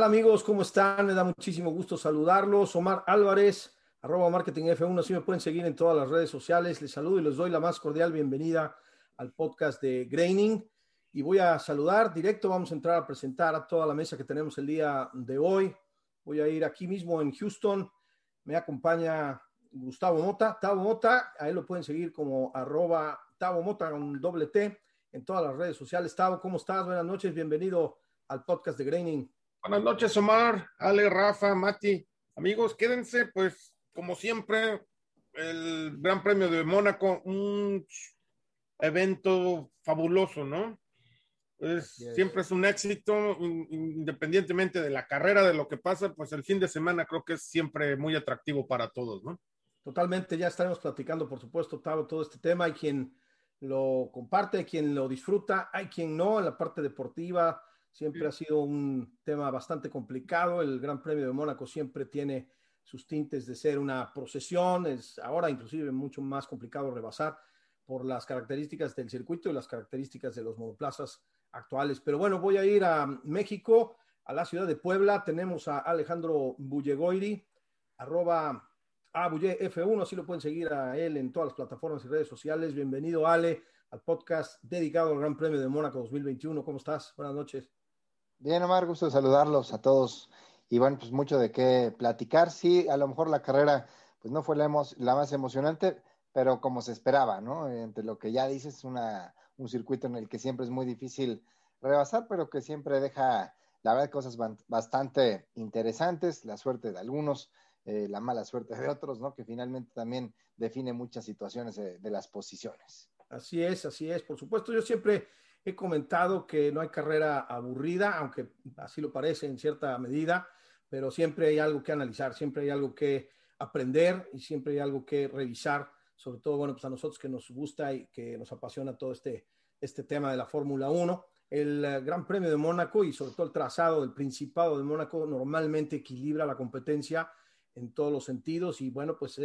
Tal amigos? ¿Cómo están? Me da muchísimo gusto saludarlos. Omar Álvarez, arroba marketing F1, si me pueden seguir en todas las redes sociales. Les saludo y les doy la más cordial bienvenida al podcast de Graining. Y voy a saludar directo, vamos a entrar a presentar a toda la mesa que tenemos el día de hoy. Voy a ir aquí mismo en Houston. Me acompaña Gustavo Mota. Tavo Mota, a lo pueden seguir como arroba Tavo Mota con doble T en todas las redes sociales. Tavo, ¿cómo estás? Buenas noches, bienvenido al podcast de Graining. Buenas noches, Omar, Ale, Rafa, Mati. Amigos, quédense, pues, como siempre, el Gran Premio de Mónaco, un evento fabuloso, ¿no? Siempre es un éxito, independientemente de la carrera, de lo que pasa, pues el fin de semana creo que es siempre muy atractivo para todos, ¿no? Totalmente, ya estaremos platicando, por supuesto, todo este tema. Hay quien lo comparte, hay quien lo disfruta, hay quien no, en la parte deportiva Siempre ha sido un tema bastante complicado. El Gran Premio de Mónaco siempre tiene sus tintes de ser una procesión. Es ahora inclusive mucho más complicado rebasar por las características del circuito y las características de los monoplazas actuales. Pero bueno, voy a ir a México, a la ciudad de Puebla. Tenemos a Alejandro Bullegoiri, arroba a F1, así lo pueden seguir a él en todas las plataformas y redes sociales. Bienvenido, Ale, al podcast dedicado al Gran Premio de Mónaco 2021. ¿Cómo estás? Buenas noches. Bien, Omar, gusto saludarlos a todos. Y bueno, pues mucho de qué platicar. Sí, a lo mejor la carrera pues no fue la, la más emocionante, pero como se esperaba, ¿no? Entre lo que ya dices, una, un circuito en el que siempre es muy difícil rebasar, pero que siempre deja, la verdad, cosas bastante interesantes, la suerte de algunos, eh, la mala suerte de otros, ¿no? Que finalmente también define muchas situaciones de las posiciones. Así es, así es. Por supuesto, yo siempre He comentado que no hay carrera aburrida, aunque así lo parece en cierta medida, pero siempre hay algo que analizar, siempre hay algo que aprender y siempre hay algo que revisar, sobre todo, bueno, pues a nosotros que nos gusta y que nos apasiona todo este, este tema de la Fórmula 1. El eh, Gran Premio de Mónaco y sobre todo el trazado del Principado de Mónaco normalmente equilibra la competencia en todos los sentidos y bueno, pues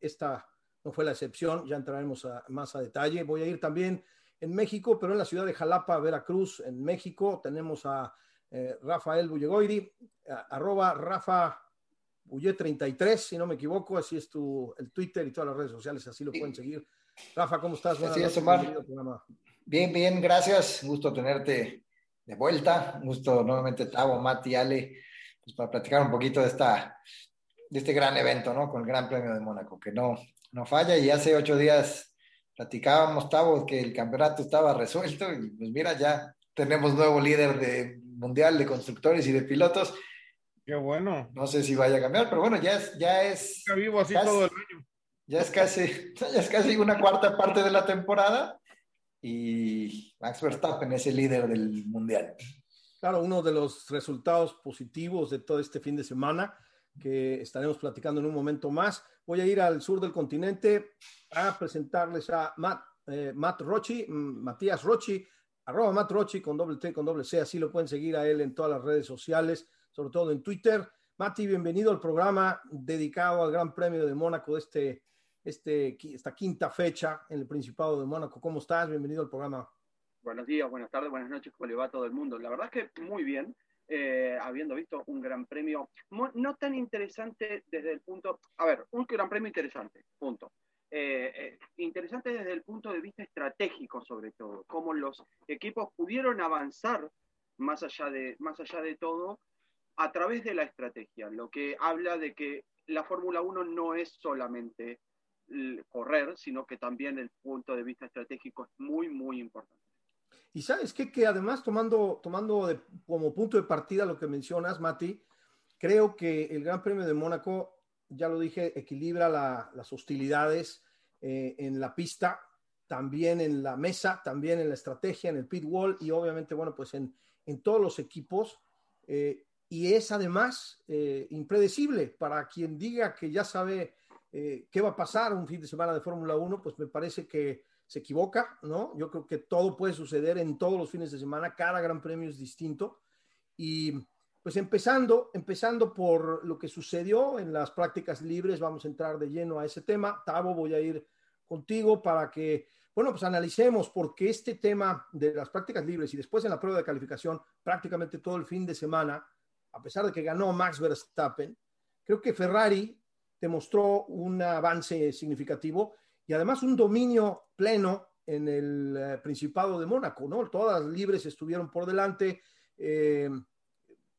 esta no fue la excepción, ya entraremos más a detalle. Voy a ir también en México, pero en la ciudad de Jalapa, Veracruz, en México, tenemos a eh, Rafael Bullegoiri, arroba Rafa 33, si no me equivoco, así es tu, el Twitter y todas las redes sociales, así lo pueden seguir. Rafa, ¿cómo estás? Buenas así Omar. Bien, bien, gracias. Gusto tenerte de vuelta. Gusto nuevamente, Tavo, Mati, Ale, pues para platicar un poquito de, esta, de este gran evento, ¿no? Con el Gran Premio de Mónaco, que no, no falla. Y hace ocho días platicábamos, Tavo, que el campeonato estaba resuelto y pues mira, ya tenemos nuevo líder de mundial de constructores y de pilotos. Qué bueno. No sé si vaya a cambiar, pero bueno, ya es, ya es. vivo así todo el año. Ya es casi, ya es casi una cuarta parte de la temporada y Max Verstappen es el líder del mundial. Claro, uno de los resultados positivos de todo este fin de semana que estaremos platicando en un momento más. Voy a ir al sur del continente a presentarles a Matt, eh, Matt Rochi, mm, Matías Rochi, arroba Matt Rochi con doble T, con doble C, así lo pueden seguir a él en todas las redes sociales, sobre todo en Twitter. Mati, bienvenido al programa dedicado al Gran Premio de Mónaco de este, este, esta quinta fecha en el Principado de Mónaco. ¿Cómo estás? Bienvenido al programa. Buenos días, buenas tardes, buenas noches, ¿cómo le va a todo el mundo? La verdad es que muy bien. Eh, habiendo visto un gran premio no tan interesante desde el punto, a ver, un gran premio interesante, punto. Eh, eh, interesante desde el punto de vista estratégico sobre todo, cómo los equipos pudieron avanzar más allá de, más allá de todo, a través de la estrategia, lo que habla de que la Fórmula 1 no es solamente correr, sino que también el punto de vista estratégico es muy, muy importante. Y sabes qué? que además tomando, tomando como punto de partida lo que mencionas, Mati, creo que el Gran Premio de Mónaco, ya lo dije, equilibra las hostilidades eh, en la pista, también en la mesa, también en la estrategia, en el pit wall y obviamente, bueno, pues en, en todos los equipos. Eh, y es además eh, impredecible para quien diga que ya sabe eh, qué va a pasar un fin de semana de Fórmula 1, pues me parece que se equivoca, ¿no? Yo creo que todo puede suceder en todos los fines de semana, cada gran premio es distinto. Y pues empezando, empezando por lo que sucedió en las prácticas libres, vamos a entrar de lleno a ese tema. Tavo, voy a ir contigo para que, bueno, pues analicemos por qué este tema de las prácticas libres y después en la prueba de calificación, prácticamente todo el fin de semana, a pesar de que ganó Max Verstappen, creo que Ferrari demostró un avance significativo y además un dominio pleno en el eh, Principado de Mónaco, ¿no? Todas libres estuvieron por delante, eh,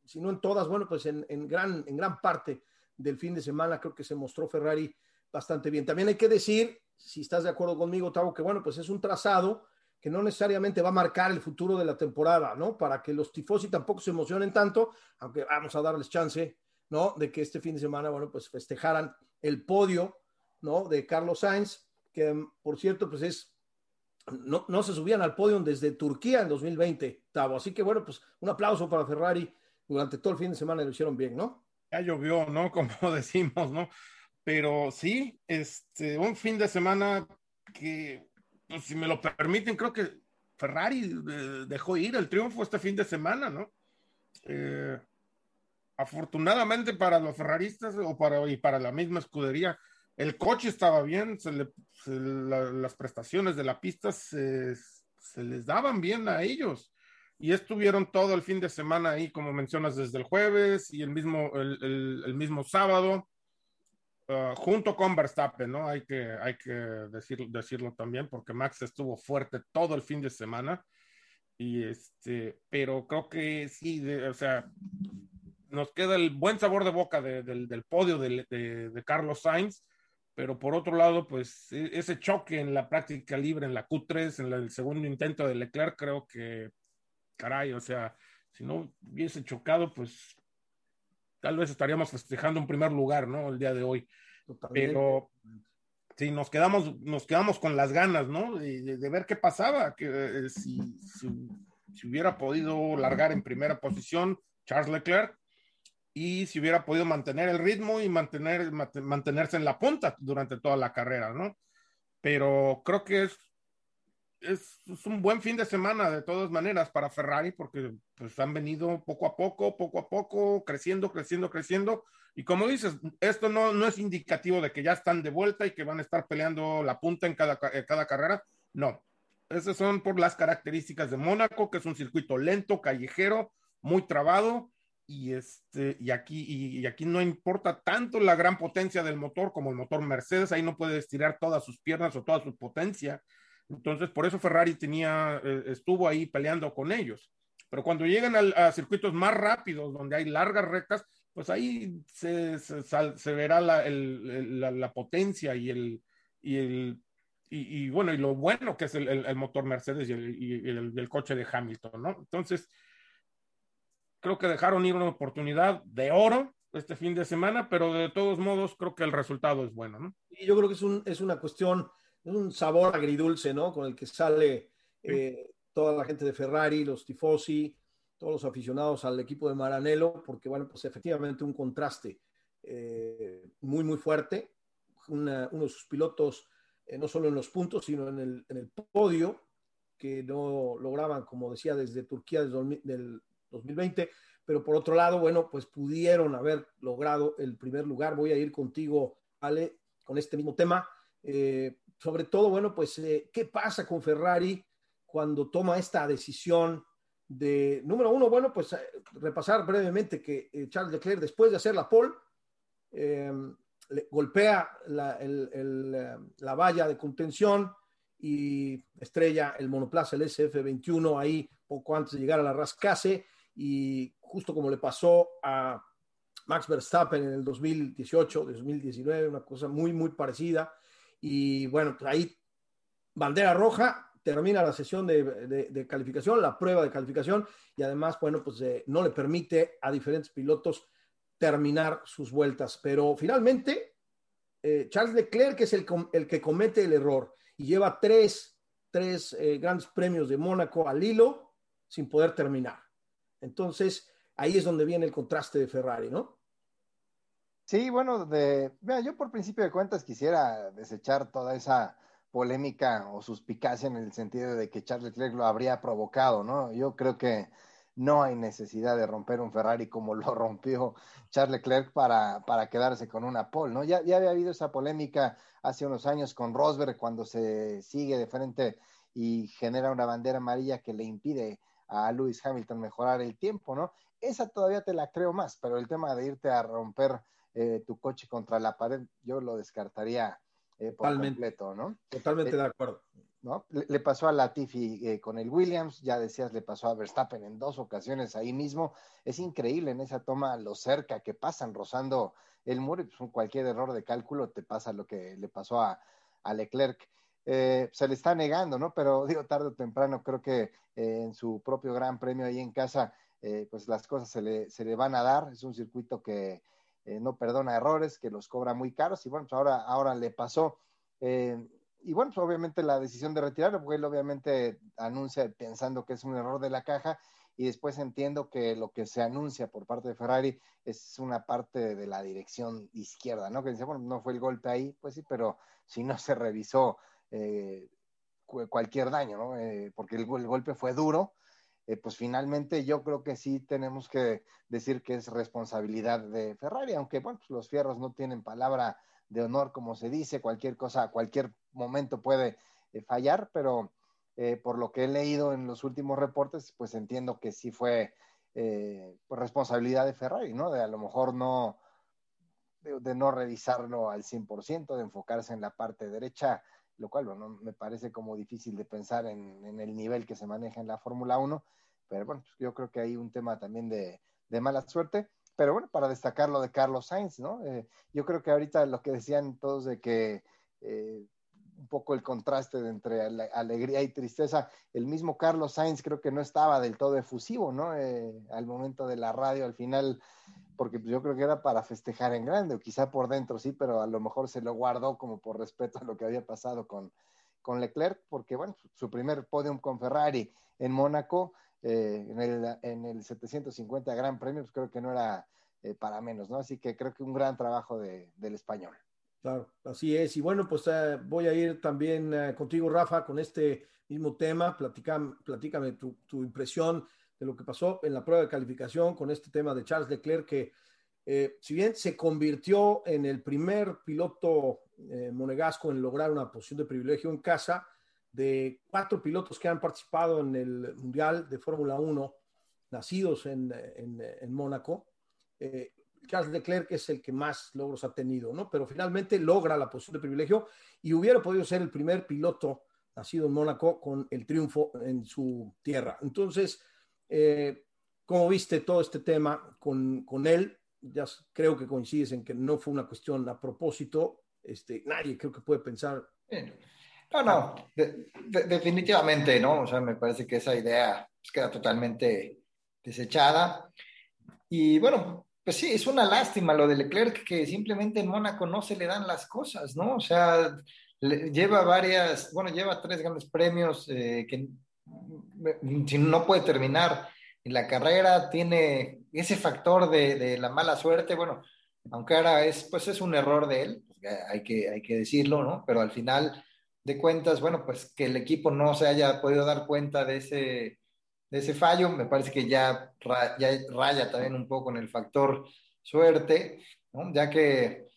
si no en todas, bueno, pues en, gran, en gran parte del fin de semana creo que se mostró Ferrari bastante bien. También hay que decir, si estás de acuerdo conmigo, Tavo, que bueno, pues es un trazado que no necesariamente va a marcar el futuro de la temporada, ¿no? Para que los tifosi tampoco se emocionen tanto, aunque vamos a darles chance, ¿no? De que este fin de semana, bueno, pues festejaran el podio, ¿no? De Carlos Sainz, que por cierto, pues es, no, no se subían al podio desde Turquía en 2020, Tavo. Así que bueno, pues un aplauso para Ferrari durante todo el fin de semana lo hicieron bien, ¿no? Ya llovió, ¿no? Como decimos, ¿no? Pero sí, este, un fin de semana que pues, si me lo permiten, creo que Ferrari eh, dejó ir el triunfo este fin de semana, ¿no? Eh, afortunadamente para los ferraristas o para, y para la misma escudería, el coche estaba bien, las prestaciones de la pista se, les daban bien a ellos y estuvieron todo el fin de semana ahí, como mencionas, desde el jueves y el mismo, el mismo sábado. Uh, junto con Verstappen, ¿no? Hay que, hay que decir, decirlo también, porque Max estuvo fuerte todo el fin de semana. Y este, pero creo que sí, o sea, nos queda el buen sabor de boca del podio de, de, Carlos Sainz, pero por otro lado, pues e, ese choque en la práctica libre, en la Q3, en el segundo intento de Leclerc, creo que, caray, o sea, si no hubiese chocado, pues tal vez estaríamos festejando un primer lugar, ¿no? El día de hoy. Pero sí, nos quedamos, nos quedamos con las ganas, ¿no? De, ver qué pasaba, que eh, si, si, hubiera podido largar en primera posición Charles Leclerc y si hubiera podido mantener el ritmo y mantener, mantenerse en la punta durante toda la carrera, ¿no? Pero creo que es es, un buen fin de semana de todas maneras para Ferrari porque pues han venido poco a poco, poco a poco, creciendo, creciendo, creciendo. Y como dices, esto no, no es indicativo de que ya están de vuelta y que van a estar peleando la punta en cada, cada carrera. No, esas son por las características de Mónaco, que es un circuito lento, callejero, muy trabado. Y, este, y, aquí, y, y aquí no importa tanto la gran potencia del motor como el motor Mercedes, ahí no puede estirar todas sus piernas o toda su potencia entonces, por eso Ferrari tenía, eh, estuvo ahí peleando con ellos. Pero cuando llegan a, circuitos más rápidos, donde hay largas rectas, pues ahí se, se, verá la, la, potencia y el, y el y, bueno, y lo bueno que es el, motor Mercedes y, el, el, coche de Hamilton, ¿no? Entonces, creo que dejaron ir una oportunidad de oro este fin de semana, pero de todos modos creo que el resultado es bueno, ¿no? Y yo creo que es, un, es una cuestión un sabor agridulce, ¿no? Con el que sale eh, toda la gente de Ferrari, los tifosi, todos los aficionados al equipo de Maranello, porque, bueno, pues efectivamente un contraste eh, muy, muy fuerte. uno de sus pilotos, eh, no solo en los puntos, sino en el, en el, podio, que no lograban, como decía, desde Turquía del, del 2020, pero por otro lado, bueno, pues pudieron haber logrado el primer lugar. Voy a ir contigo, Ale, con este mismo tema. Eh, sobre todo, bueno, pues, eh, ¿qué pasa con Ferrari cuando toma esta decisión de, número uno, bueno, pues eh, repasar brevemente que Charles Leclerc, después de hacer la pole, em, golpea la, la, valla de contención y estrella el monoplaza, el SF21, ahí poco antes de llegar a la rascase y justo como le pasó a Max Verstappen en el 2018, 2019, una cosa muy, muy parecida. Y bueno, pues ahí bandera roja, termina la sesión de, calificación, la prueba de calificación, y además, bueno, pues eh, no le permite a diferentes pilotos terminar sus vueltas. Pero finalmente, eh, Charles Leclerc es el, el, que comete el error y lleva tres, tres eh, grandes premios de Mónaco al hilo sin poder terminar. Entonces, ahí es donde viene el contraste de Ferrari, ¿no? Sí, bueno, de, yo por principio de cuentas quisiera desechar toda esa polémica o suspicacia en el sentido de que Charles Leclerc lo habría provocado, ¿no? Yo creo que no hay necesidad de romper un Ferrari como lo rompió Charles Leclerc para, para quedarse con una pole, ¿no? Ya, ya había habido esa polémica hace unos años con Rosberg cuando se sigue de frente y genera una bandera amarilla que le impide a Lewis Hamilton mejorar el tiempo, ¿no? Esa todavía te la creo más, pero el tema de irte a romper eh, tu coche contra la pared, yo lo descartaría eh, por completo, ¿no? Totalmente eh, de acuerdo. ¿no? Le, pasó a Latifi eh, con el Williams, ya decías, le pasó a Verstappen en dos ocasiones ahí mismo. Es increíble en esa toma lo cerca que pasan rozando el muro y pues, cualquier error de cálculo te pasa lo que le pasó a, a Leclerc. Se le está negando, ¿no? Pero digo, tarde o temprano creo que en su propio gran premio ahí en casa, pues las cosas se le, se le van a dar. Es un circuito que eh, no perdona errores, que los cobra muy caros y bueno, pues ahora, ahora le pasó. Eh, y bueno, pues obviamente la decisión de retirarlo, porque él obviamente anuncia pensando que es un error de la caja y después entiendo que lo que se anuncia por parte de Ferrari es una parte de la dirección izquierda, ¿no? Que dice, bueno, no fue el golpe ahí, pues sí, pero si no se revisó eh, cualquier daño, ¿no? porque el, golpe fue duro, eh, pues finalmente yo creo que sí tenemos que decir que es responsabilidad de Ferrari, aunque bueno, pues los fierros no tienen palabra de honor, como se dice, cualquier cosa, cualquier momento puede eh, fallar, pero eh, por lo que he leído en los últimos reportes, pues entiendo que sí fue pues responsabilidad de Ferrari, ¿no? De a lo mejor no, de, no revisarlo al 100%, de enfocarse en la parte derecha, lo cual bueno, me parece como difícil de pensar en, el nivel que se maneja en la Fórmula 1, pero bueno, pues yo creo que hay un tema también de, de, mala suerte, pero bueno, para destacar lo de Carlos Sainz, ¿no? Eh, yo creo que ahorita lo que decían todos de que eh, un poco el contraste entre alegría y tristeza, el mismo Carlos Sainz creo que no estaba del todo efusivo, ¿no? Eh, al momento de la radio, al final porque yo creo que era para festejar en grande, o quizá por dentro sí, pero a lo mejor se lo guardó como por respeto a lo que había pasado con, con Leclerc, porque bueno, su primer podium con Ferrari en Mónaco, eh, en, el, en el 750 Gran Premio, pues creo que no era eh, para menos, ¿no? Así que creo que un gran trabajo de, del español. Así es. Y bueno, pues eh, voy a ir también contigo, Rafa, con este mismo tema. Platícame, platícame tu, tu impresión de lo que pasó en la prueba de calificación con este tema de Charles Leclerc, que eh, si bien se convirtió en el primer piloto eh, monegasco en lograr una posición de privilegio en casa, de cuatro pilotos que han participado en el Mundial de Fórmula 1, nacidos en, en, Mónaco, eh, Charles Leclerc es el que más logros ha tenido, ¿no? Pero finalmente logra la posición de privilegio y hubiera podido ser el primer piloto nacido en Mónaco con el triunfo en su tierra. Entonces, eh, ¿Cómo viste todo este tema con, con, él? Ya creo que coincides en que no fue una cuestión a propósito. Este, nadie creo que puede pensar. No, no, definitivamente no. O sea, me parece que esa idea pues, queda totalmente desechada. Y bueno, pues sí, es una lástima lo de Leclerc, que simplemente en Mónaco no se le dan las cosas, ¿no? O sea, lleva varias, bueno, lleva tres grandes premios eh, que si no puede terminar en la carrera, tiene ese factor de, la mala suerte, bueno, aunque ahora es, pues es un error de él, pues, hay, que, hay que decirlo, ¿no? Pero al final de cuentas, bueno, pues que el equipo no se haya podido dar cuenta de ese, de ese fallo, me parece que ya, ya raya también un poco en el factor suerte. Ya que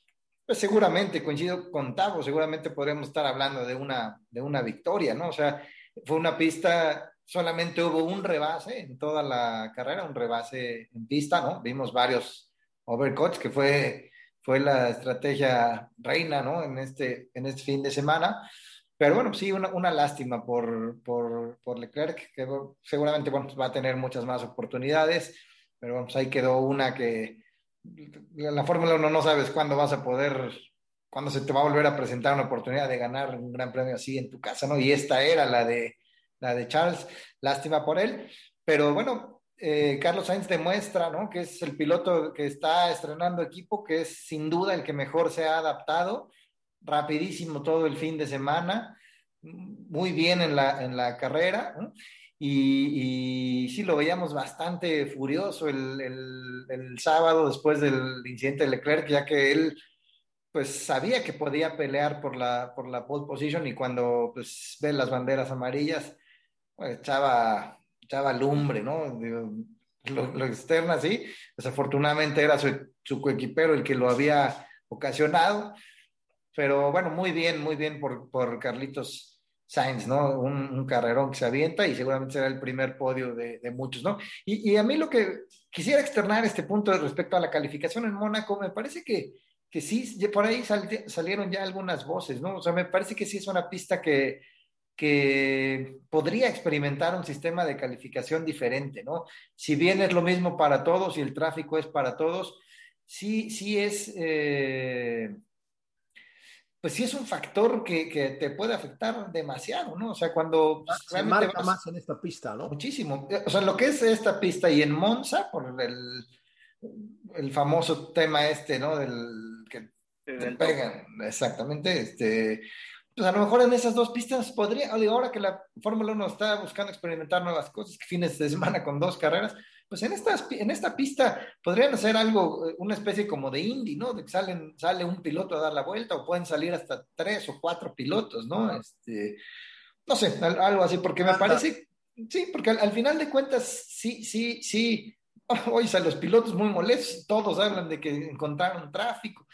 pues seguramente, coincido con Tavo, seguramente podríamos estar hablando de una, de una victoria, ¿no? O sea, fue una pista, solamente hubo un rebase en toda la carrera, un rebase en pista, ¿no? Vimos varios overcuts, que fue, fue la estrategia reina, ¿no? En este, en este fin de semana. Pero bueno, sí, una, una lástima por, por, por, Leclerc, que seguramente bueno, va a tener muchas más oportunidades, pero bueno, pues ahí quedó una que la Fórmula 1 no sabes cuándo vas a poder, cuándo se te va a volver a presentar una oportunidad de ganar un gran premio así en tu casa, ¿no? Y esta era la de, la de Charles, lástima por él, pero bueno, eh, Carlos Sainz demuestra, ¿no? Que es el piloto que está estrenando equipo, que es sin duda el que mejor se ha adaptado, rapidísimo todo el fin de semana, muy bien en la, en la carrera. Y, y, sí lo veíamos bastante furioso el, el, el, sábado después del incidente de Leclerc, ya que él pues sabía que podía pelear por la, por la pole position y cuando pues ve las banderas amarillas, pues echaba, echaba lumbre, ¿no? Lo, lo externa, sí. Desafortunadamente era su, su coequipero el que lo había ocasionado. Pero bueno, muy bien, muy bien por, por Carlitos Sainz, ¿no? Un, un, carrerón que se avienta y seguramente será el primer podio de, de muchos, ¿no? Y, y, a mí lo que quisiera externar este punto respecto a la calificación en Mónaco, me parece que, que sí, por ahí sal, salieron ya algunas voces, ¿no? O sea, me parece que sí es una pista que, que podría experimentar un sistema de calificación diferente, ¿no? Si bien es lo mismo para todos y el tráfico es para todos, sí, sí es... Eh, pues sí es un factor que, que, te puede afectar demasiado, ¿no? O sea, cuando... Pues, Se marca vas, más en esta pista, ¿no? Muchísimo. O sea, lo que es esta pista y en Monza, por el, el famoso tema este, ¿no? Del que te pegan, exactamente, este... Pues a lo mejor en esas dos pistas podría, ahora que la Fórmula 1 está buscando experimentar nuevas cosas, que fines de semana con dos carreras, pues en, estas, en esta pista podrían hacer algo, eh, una especie como de indie, ¿no? De que salen, sale un piloto a dar la vuelta o pueden salir hasta tres o cuatro pilotos, ¿no? Este, no sé, algo así, porque me parece, sí, porque al, al final de cuentas, sí, sí, sí, hoy a los pilotos muy molestos, todos hablan de que encontraron tráfico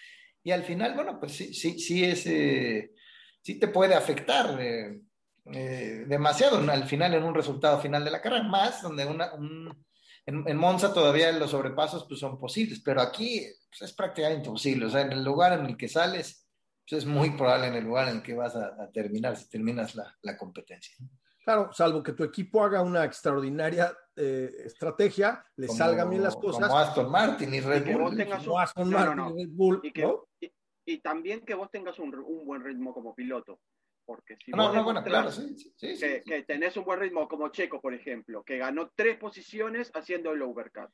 y al final, bueno, pues sí, sí, sí es, eh, sí te puede afectar. Eh, eh, demasiado al final en un resultado final de la carrera, más donde una, un, en, en, Monza todavía los sobrepasos pues, son posibles, pero aquí pues, es prácticamente imposible. O sea, en el lugar en el que sales, pues, es muy probable en el lugar en el que vas a, a terminar, si terminas la, la, competencia. Claro, salvo que tu equipo haga una extraordinaria eh, estrategia, le como, salgan bien las cosas. Como Aston Martin y Red Bull. Como Aston no, Martin no, no. y Red Bull. Y, que, ¿no? y, y, también que vos tengas un, un buen ritmo como piloto porque si no, no, bueno, claro, sí, sí, sí, que, que, tenés un buen ritmo como Checo, por ejemplo, que ganó tres posiciones haciendo el overcut.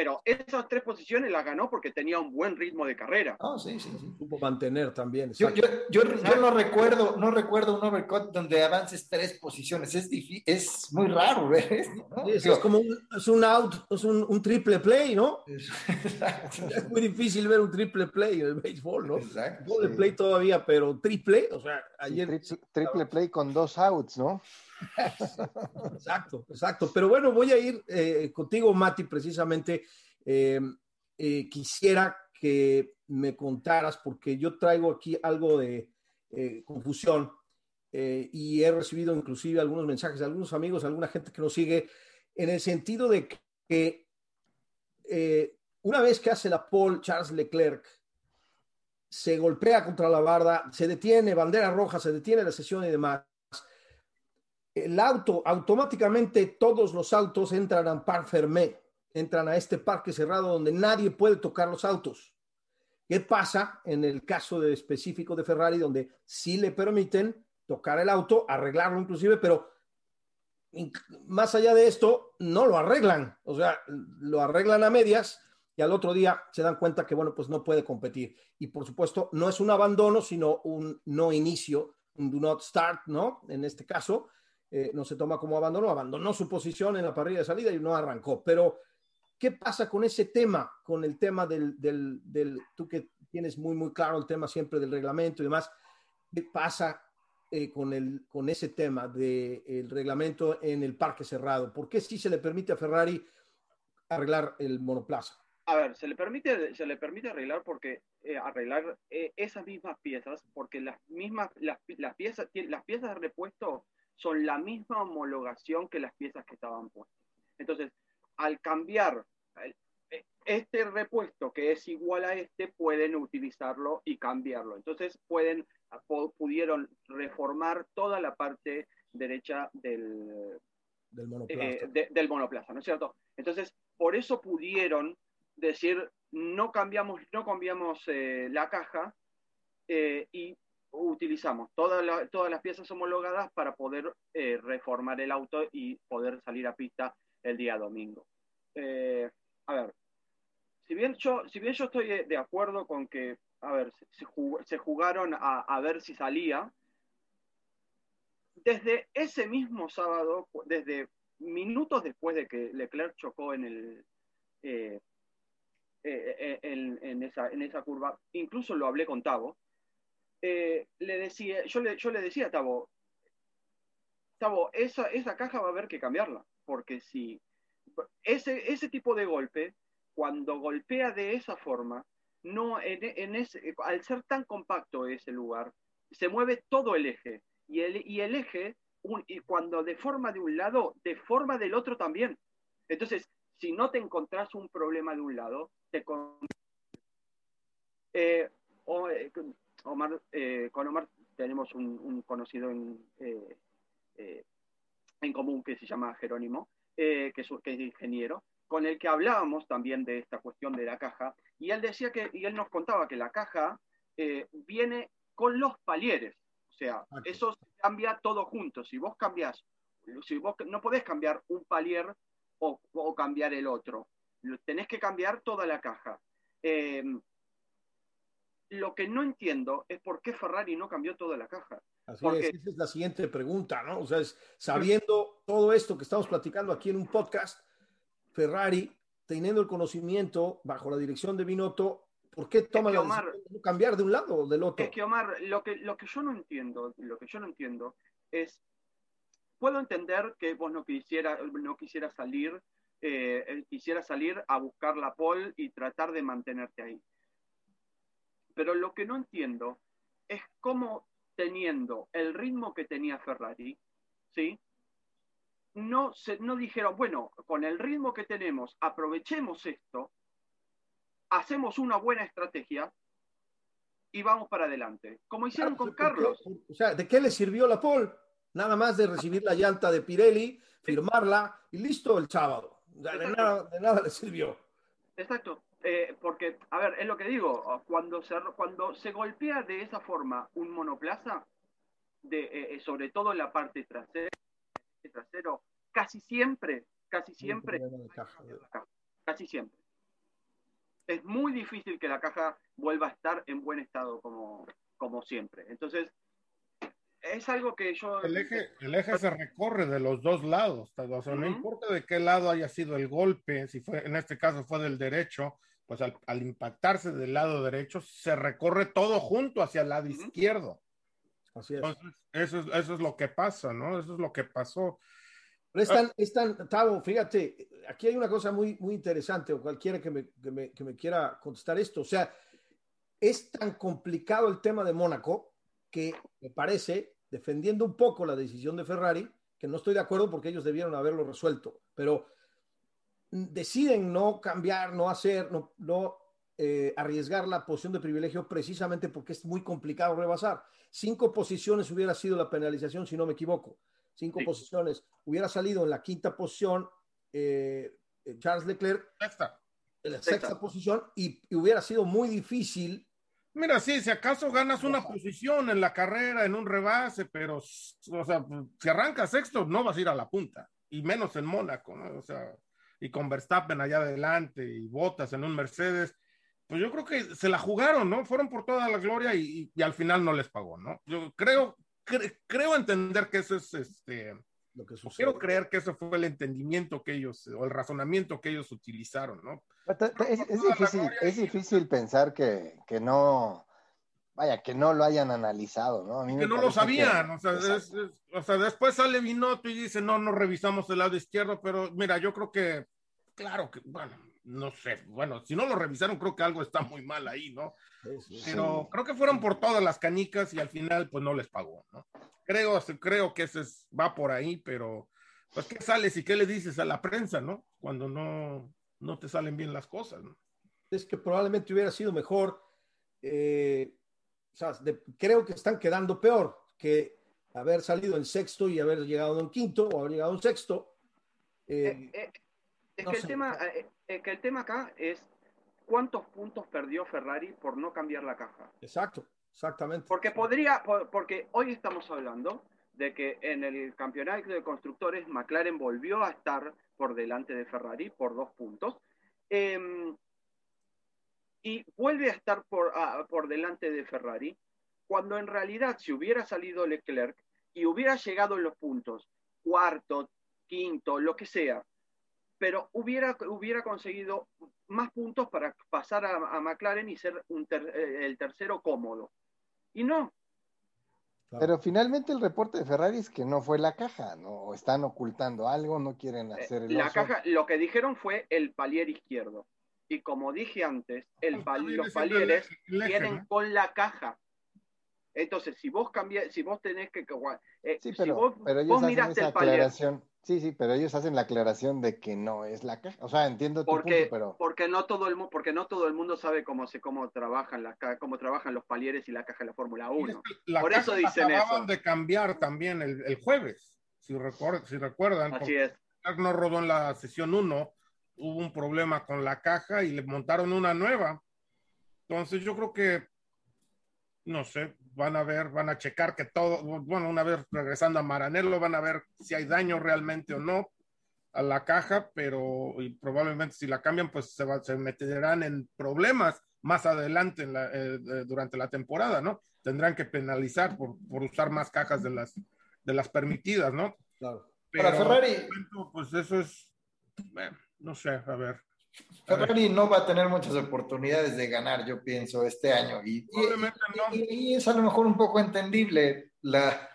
Pero esas tres posiciones las ganó porque tenía un buen ritmo de carrera. Oh, sí, sí, sí. Supo mantener también. Yo, yo, yo, yo, no recuerdo, no recuerdo un overcut donde avances tres posiciones. Es difícil, es muy raro ver esto, ¿no? Sí, es como un, es un out, es un, un triple play, ¿no? es muy difícil ver un triple play en el béisbol, ¿no? Exacto. Doble sí. play todavía, pero triple, o sea, ayer. Triple, triple play con dos outs, ¿no? Exacto, exacto. Pero bueno, voy a ir eh, contigo, Mati, precisamente. Eh, eh, quisiera que me contaras, porque yo traigo aquí algo de confusión y he recibido inclusive algunos mensajes de algunos amigos, alguna gente que nos sigue, en el sentido de que una vez que hace la pole Charles Leclerc, se golpea contra la barda, se detiene, bandera roja, se detiene la sesión y demás el auto, automáticamente todos los autos entran a par fermé, entran a este parque cerrado donde nadie puede tocar los autos. ¿Qué pasa en el caso de específico de Ferrari, donde sí le permiten tocar el auto, arreglarlo inclusive, pero más allá de esto, no lo arreglan, o sea, lo arreglan a medias y al otro día se dan cuenta que, bueno, pues no puede competir. Y por supuesto, no es un abandono, sino un no inicio, un do not start, ¿no? En este caso, eh, no se toma como abandono, abandonó su posición en la parrilla de salida y no arrancó. Pero, ¿qué pasa con ese tema, con el tema del, del, tú que tienes muy, muy claro el tema siempre del reglamento y demás, ¿qué pasa eh, con, el, con ese tema del de reglamento en el parque cerrado? ¿Por qué sí se le permite a Ferrari arreglar el monoplaza? A ver, se le permite, se le permite arreglar porque eh, arreglar esas mismas piezas, porque las mismas, las, piezas, las piezas de repuesto son la misma homologación que las piezas que estaban puestas. Entonces, al cambiar este repuesto que es igual a este, pueden utilizarlo y cambiarlo. Entonces, pueden pudieron reformar toda la parte derecha del, del monoplaza. del monoplaza, ¿no es cierto? Entonces, por eso pudieron decir, no cambiamos, no cambiamos la caja y utilizamos todas, todas las piezas homologadas para poder reformar el auto y poder salir a pista el día domingo. a ver, si bien yo, si bien yo estoy de acuerdo con que, a ver, se, jugaron a, ver si salía, desde ese mismo sábado, desde minutos después de que Leclerc chocó en el eh, eh, eh, en, esa, curva, incluso lo hablé con Tavo, le decía, yo le, yo le decía a Tavo, Tavo, esa, esa caja va a haber que cambiarla, porque si ese, ese tipo de golpe cuando golpea de esa forma, no en, ese, al ser tan compacto ese lugar, se mueve todo el eje. Y el, y el eje, y cuando deforma de un lado, deforma del otro también. Entonces, si no te encontrás un problema de un lado, te eh, eh, Omar, eh, con Omar tenemos un, conocido en, en común que se llama Jerónimo, que es, que es ingeniero, con el que hablábamos también de esta cuestión de la caja, y él decía que, y él nos contaba que la caja eh, viene con los palieres, o sea, eso cambia todo junto. Si vos cambiás, si vos no podés cambiar un palier o, cambiar el otro, tenés que cambiar toda la caja. Eh, lo que no entiendo es por qué Ferrari no cambió toda la caja. Así es, esa es la siguiente pregunta, ¿no? O sea, sabiendo todo esto que estamos platicando aquí en un podcast, Ferrari, teniendo el conocimiento bajo la dirección de Binotto, ¿por qué toma la decisión de cambiar de un lado o del otro? Es que Omar, lo que, lo que yo no entiendo, lo que yo no entiendo es, puedo entender que vos no quisiera, no quisiera salir, eh, quisiera salir a buscar la pole y tratar de mantenerte ahí. Pero lo que no entiendo es cómo teniendo el ritmo que tenía Ferrari, ¿sí? no, se, no dijeron, bueno, con el ritmo que tenemos, aprovechemos esto, hacemos una buena estrategia y vamos para adelante. Como hicieron con Carlos. O sea, ¿de qué le sirvió la pole? Nada más de recibir la llanta de Pirelli, firmarla y listo el sábado. De nada, de nada, le sirvió. Exacto. Eh, porque, a ver, es lo que digo, cuando se, cuando se golpea de esa forma un monoplaza, de, eh, eh, sobre todo en la parte trasera, trasero, casi siempre, casi siempre, casi siempre. Es muy difícil que la caja vuelva a estar en buen estado como, como siempre. Entonces, es algo que yo... El eje, el eje se recorre de los dos lados, o sea, no importa de qué lado haya sido el golpe, si fue, en este caso fue del derecho, pues al, impactarse del lado derecho, se recorre todo junto hacia el lado izquierdo. Así es. eso es. Eso es lo que pasa, ¿no? Eso es lo que pasó. Pero es tan, es tan, Tavo, fíjate, aquí hay una cosa muy, muy interesante, o cualquiera que me, que, me, que me quiera contestar esto. O sea, es tan complicado el tema de Mónaco que me parece, defendiendo un poco la decisión de Ferrari, que no estoy de acuerdo porque ellos debieron haberlo resuelto, pero deciden no cambiar, no hacer, no, no eh, arriesgar la posición de privilegio precisamente porque es muy complicado rebasar. Cinco posiciones hubiera sido la penalización, si no me equivoco. Cinco posiciones. Hubiera salido en la quinta posición eh, eh, Charles Leclerc. En la sexta, posición y, hubiera sido muy difícil. Mira, sí, si acaso ganas una posición en la carrera, en un rebase, pero, o sea, si arrancas sexto, no vas a ir a la punta, y menos en Mónaco, ¿no? O sea, y con Verstappen allá adelante y Botas en un Mercedes, pues yo creo que se la jugaron, ¿no? Fueron por toda la gloria y, al final no les pagó, ¿no? Yo creo, creo entender que eso es este. Lo que Quiero creer que eso fue el entendimiento que ellos, o el razonamiento que ellos utilizaron, ¿no? Es, difícil, es difícil pensar que, que, no, vaya, que no lo hayan analizado, ¿no? que no lo sabían, o, sea, o, sea, después sale Binotto y dice, no, no revisamos el lado izquierdo, pero mira, yo creo que, claro que, bueno, no sé, bueno, si no lo revisaron, creo que algo está muy mal ahí, ¿no? Pero creo que fueron por todas las canicas y al final, pues no les pagó, ¿no? Creo, creo que ese va por ahí, pero, pues, ¿qué sales y qué le dices a la prensa, ¿no? Cuando no, no te salen bien las cosas, ¿no? Es que probablemente hubiera sido mejor eh, o sea, creo que están quedando peor que haber salido en sexto y haber llegado en quinto o haber llegado en sexto. Eh, eh, es que, el tema, que el tema acá es cuántos puntos perdió Ferrari por no cambiar la caja. Exacto, exactamente. Porque podría, porque hoy estamos hablando de que en el campeonato de constructores McLaren volvió a estar por delante de Ferrari por dos puntos. Y vuelve a estar por, por delante de Ferrari, cuando en realidad si hubiera salido Leclerc y hubiera llegado en los puntos, cuarto, quinto, lo que sea, pero hubiera, hubiera conseguido más puntos para pasar a, McLaren y ser eh, el tercero cómodo. Y no. Pero finalmente el reporte de Ferrari es que no fue la caja, ¿no? Están ocultando algo, no quieren eh, hacer el La caja, lo que dijeron fue el palier izquierdo. Y como dije antes, el los palieres vienen con la caja. Entonces, si vos cambias, si vos tenés que... Eh, sí, pero, si vos, pero ellos hacen esa aclaración. Sí, sí, pero ellos hacen la aclaración de que no es la caja. O sea, entiendo tu porque, punto, pero... Porque no todo el mundo, porque no todo el mundo sabe cómo se cómo trabajan las cómo trabajan los palieres y la caja de la Fórmula 1. Por eso dicen acababan de cambiar también el, el jueves, si, recuerdan, si recuerdan. Así es. No rodó en la sesión 1, hubo un problema con la caja y le montaron una nueva. Entonces yo creo que no sé, van a ver, van a checar que todo, bueno, una vez regresando a Maranello, van a ver si hay daño realmente o no a la caja, pero probablemente si la cambian, pues se, se meterán en problemas más adelante en la, eh, durante la temporada, ¿no? Tendrán que penalizar por, por, usar más cajas de las, de las permitidas, ¿no? Claro. Para Ferrari. Pues eso es, no sé, a ver. Ferrari no va a tener muchas oportunidades de ganar, yo pienso, este año. Y, y, es a lo mejor un poco entendible la,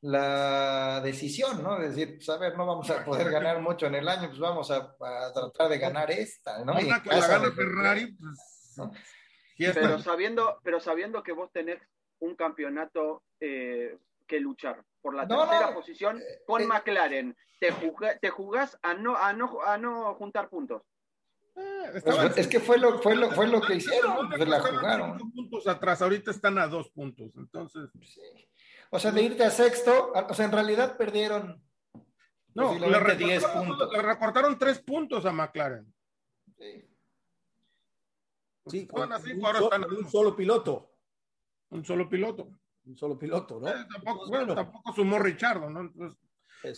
la decisión, ¿no? De decir, pues a ver, no vamos a poder ganar mucho en el año, pues vamos a, tratar de ganar esta, ¿no? Una que la gana Ferrari, pues... Pero sabiendo, pero sabiendo que vos tenés un campeonato eh, que luchar por la tercera posición eh, con eh, McLaren, te, te jugás a no, a, no, a no juntar puntos. Eh, es que fue lo, fue lo, fue lo que hicieron, pues la jugaron. puntos atrás, ahorita están a dos puntos, entonces. O sea, de irte a sexto, o sea, en realidad perdieron. No, le recortaron, puntos. le recortaron tres puntos a McLaren. Sí. Sí, un, solo piloto. Un solo piloto. Un solo piloto, ¿no? Eh, tampoco, bueno, tampoco sumó Richardo, ¿no? Entonces,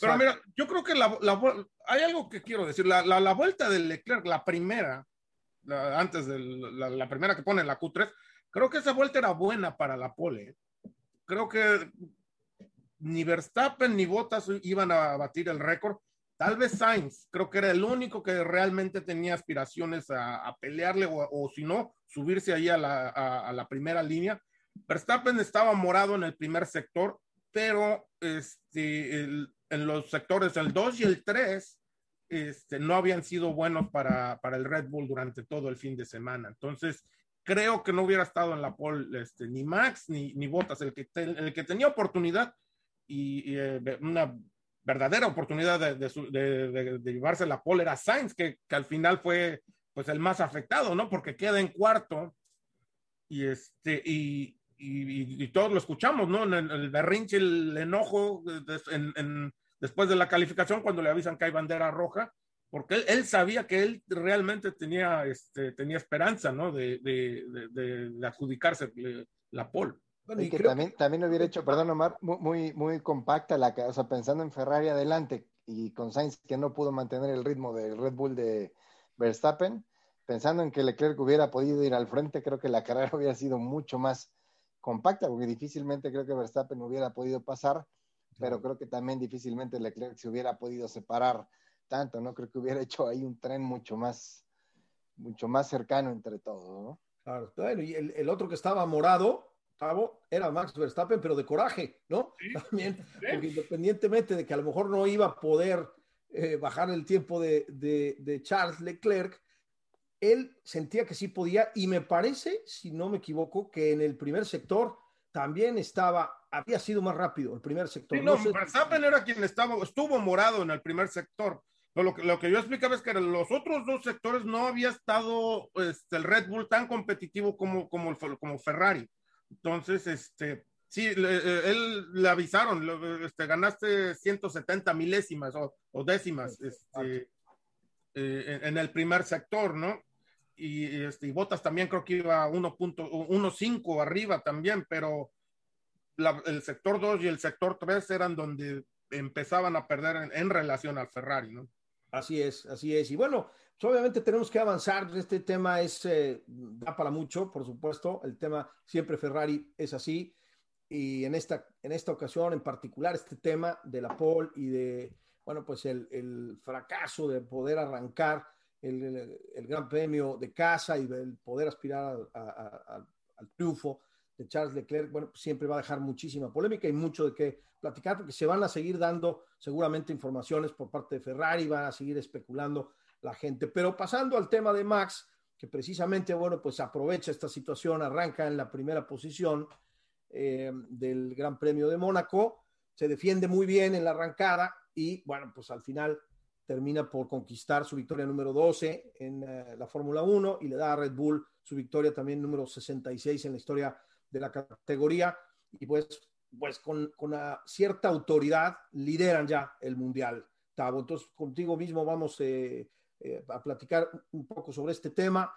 pero mira, yo creo que la, hay algo que quiero decir. La, la, vuelta de Leclerc, la primera, antes de la, primera que pone en la Q3, creo que esa vuelta era buena para la pole. Creo que ni Verstappen ni Bottas iban a batir el récord. Tal vez Sainz, creo que era el único que realmente tenía aspiraciones a, pelearle o, si no, subirse ahí a la, a la primera línea. Verstappen estaba morado en el primer sector, pero este, el, en los sectores el 2 y el 3 este, no habían sido buenos para, para, el Red Bull durante todo el fin de semana. Entonces, creo que no hubiera estado en la pole este, ni Max ni, ni Bottas, el que, el que tenía oportunidad y, eh, una verdadera oportunidad de, de, de, llevarse la pole era Sainz, que, que, al final fue pues el más afectado, ¿no? Porque queda en cuarto y este y, y, todos lo escuchamos, ¿no? En el, berrinche, el enojo después de la calificación cuando le avisan que hay bandera roja, porque él, sabía que él realmente tenía, este, tenía esperanza, ¿no? De, de, adjudicarse la pole. y que también, también hubiera hecho, perdón Omar, muy, muy compacta la o sea, pensando en Ferrari adelante y con Sainz que no pudo mantener el ritmo del Red Bull de Verstappen, pensando en que Leclerc hubiera podido ir al frente, creo que la carrera hubiera sido mucho más compacta, porque difícilmente creo que Verstappen hubiera podido pasar, pero creo que también difícilmente Leclerc se hubiera podido separar tanto, ¿no? Creo que hubiera hecho ahí un tren mucho más, mucho más cercano entre todos, ¿no? Claro, bueno, y el, otro que estaba morado, era Max Verstappen, pero de coraje, ¿no? También, porque independientemente de que a lo mejor no iba a poder eh, bajar el tiempo de, de Charles Leclerc, él sentía que sí podía y me parece, si no me equivoco, que en el primer sector también estaba, había sido más rápido el primer sector. no, Verstappen era quien estaba, estuvo morado en el primer sector. Lo que, lo que yo explicaba es que en los otros dos sectores no había estado este, el Red Bull tan competitivo como, como, como Ferrari. Entonces, este, sí, él le avisaron, este, ganaste 170 milésimas o, décimas este, eh, en el primer sector, ¿no? Y, este, y Botas también creo que iba 1.15 arriba también, pero el sector 2 y el sector 3 eran donde empezaban a perder en, relación al Ferrari, ¿no? Así es, así es. Y bueno, pues obviamente tenemos que avanzar. Este tema es, eh, da para mucho, por supuesto. El tema siempre Ferrari es así. Y en esta, en esta ocasión, en particular, este tema de la pole y de, bueno, pues el, el fracaso de poder arrancar el, Gran Premio de casa y el poder aspirar al triunfo de Charles Leclerc, bueno, siempre va a dejar muchísima polémica y mucho de qué platicar, porque se van a seguir dando seguramente informaciones por parte de Ferrari, van a seguir especulando la gente. Pero pasando al tema de Max, que precisamente, bueno, pues aprovecha esta situación, arranca en la primera posición eh, del Gran Premio de Mónaco, se defiende muy bien en la arrancada y, bueno, pues al final termina por conquistar su victoria número 12 en eh, la Fórmula 1 y le da a Red Bull su victoria también número 66 en la historia de la categoría y pues, pues con, con una cierta autoridad lideran ya el Mundial, Tavo. Entonces, contigo mismo vamos eh, eh, a platicar un poco sobre este tema.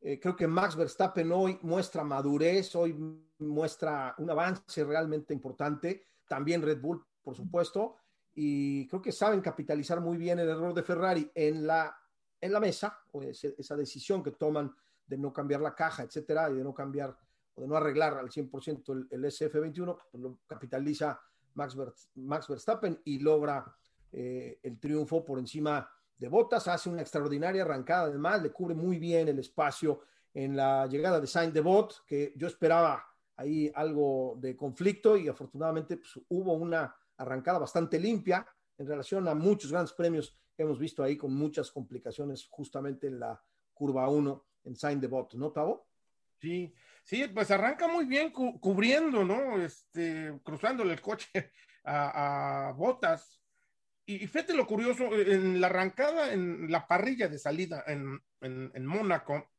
Eh, creo que Max Verstappen hoy muestra madurez, hoy muestra un avance realmente importante. También Red Bull, por supuesto. Y creo que saben capitalizar muy bien el error de Ferrari en la, en la mesa, o esa decisión que toman de no cambiar la caja, etcétera, y de no cambiar o de no arreglar al 100% el, el SF21, pues lo capitaliza Max, Max Verstappen y logra eh, el triunfo por encima de Bottas. Hace una extraordinaria arrancada, además, le cubre muy bien el espacio en la llegada de Sainz de Bot, que yo esperaba ahí algo de conflicto y afortunadamente pues, hubo una arrancada bastante limpia en relación a muchos grandes premios que hemos visto ahí con muchas complicaciones justamente en la curva 1 en Sainz de Bot, ¿no, Tavo? Sí, Sí, pues arranca muy bien cubriendo, ¿no? Este, cruzándole el coche a, Botas. Y, fíjate lo curioso, en la arrancada, en la parrilla de salida en, en, Mónaco,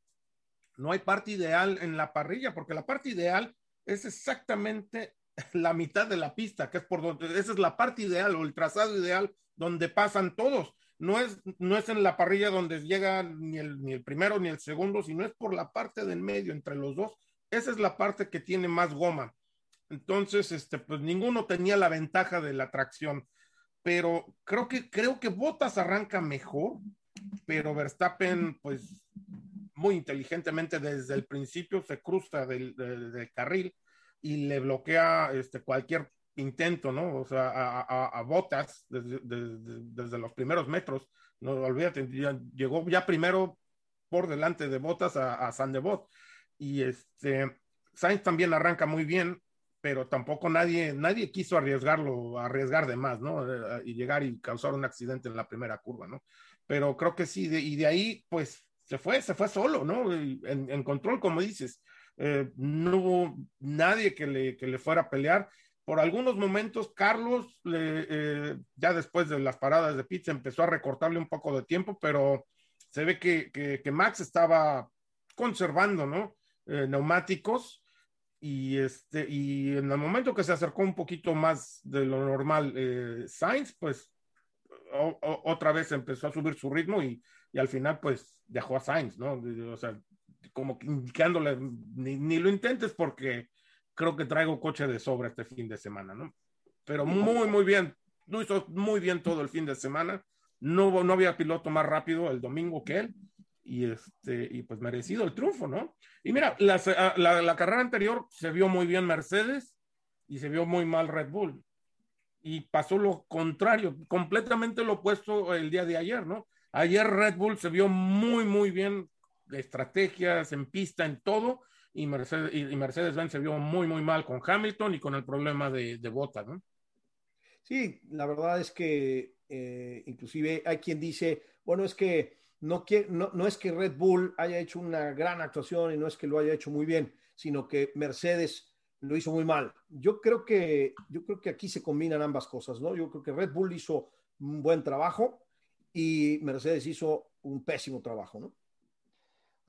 no hay parte ideal en la parrilla, porque la parte ideal es exactamente la mitad de la pista, que es por donde, esa es la parte ideal o el trazado ideal donde pasan todos. No es, no es en la parrilla donde llega ni el, ni el primero ni el segundo, sino es por la parte del medio entre los dos, esa es la parte que tiene más goma. Entonces, este, pues ninguno tenía la ventaja de la tracción. Pero creo que, creo que Bottas arranca mejor, pero Verstappen, pues muy inteligentemente desde el principio se cruza del, carril y le bloquea este, cualquier intento, ¿no? O sea, a, a, Bottas desde, los primeros metros. No olvídate, llegó ya primero por delante de Bottas a, a Sandebot y este, Sainz también arranca muy bien, pero tampoco nadie, nadie quiso arriesgarlo, arriesgar de más, ¿no? Eh, y llegar y causar un accidente en la primera curva, ¿no? Pero creo que sí, y de ahí, pues, se fue, se fue solo, ¿no? En, control, como dices, eh, no hubo nadie que le, que le fuera a pelear. Por algunos momentos, Carlos, eh, ya después de las paradas de pizza, empezó a recortarle un poco de tiempo, pero se ve que, que, Max estaba conservando, ¿no? Eh, neumáticos y este y en el momento que se acercó un poquito más de lo normal eh, Sainz pues otra vez empezó a subir su ritmo y, y, al final pues dejó a Sainz no o sea como indicándole ni, ni, lo intentes porque creo que traigo coche de sobra este fin de semana no pero muy muy bien lo hizo muy bien todo el fin de semana no, no había piloto más rápido el domingo que él y, este, y pues merecido el triunfo, ¿no? Y mira, la, la, carrera anterior se vio muy bien Mercedes y se vio muy mal Red Bull. Y pasó lo contrario, completamente lo opuesto el día de ayer, ¿no? Ayer Red Bull se vio muy, muy bien estrategias, en pista, en todo, y Mercedes, y, Mercedes Benz se vio muy, muy mal con Hamilton y con el problema de, de Bota, ¿no? Sí, la verdad es que eh, inclusive hay quien dice, bueno, es que no, no, es que Red Bull haya hecho una gran actuación y no es que lo haya hecho muy bien, sino que Mercedes lo hizo muy mal. Yo creo que, yo creo que aquí se combinan ambas cosas, ¿no? Yo creo que Red Bull hizo un buen trabajo y Mercedes hizo un pésimo trabajo, ¿no?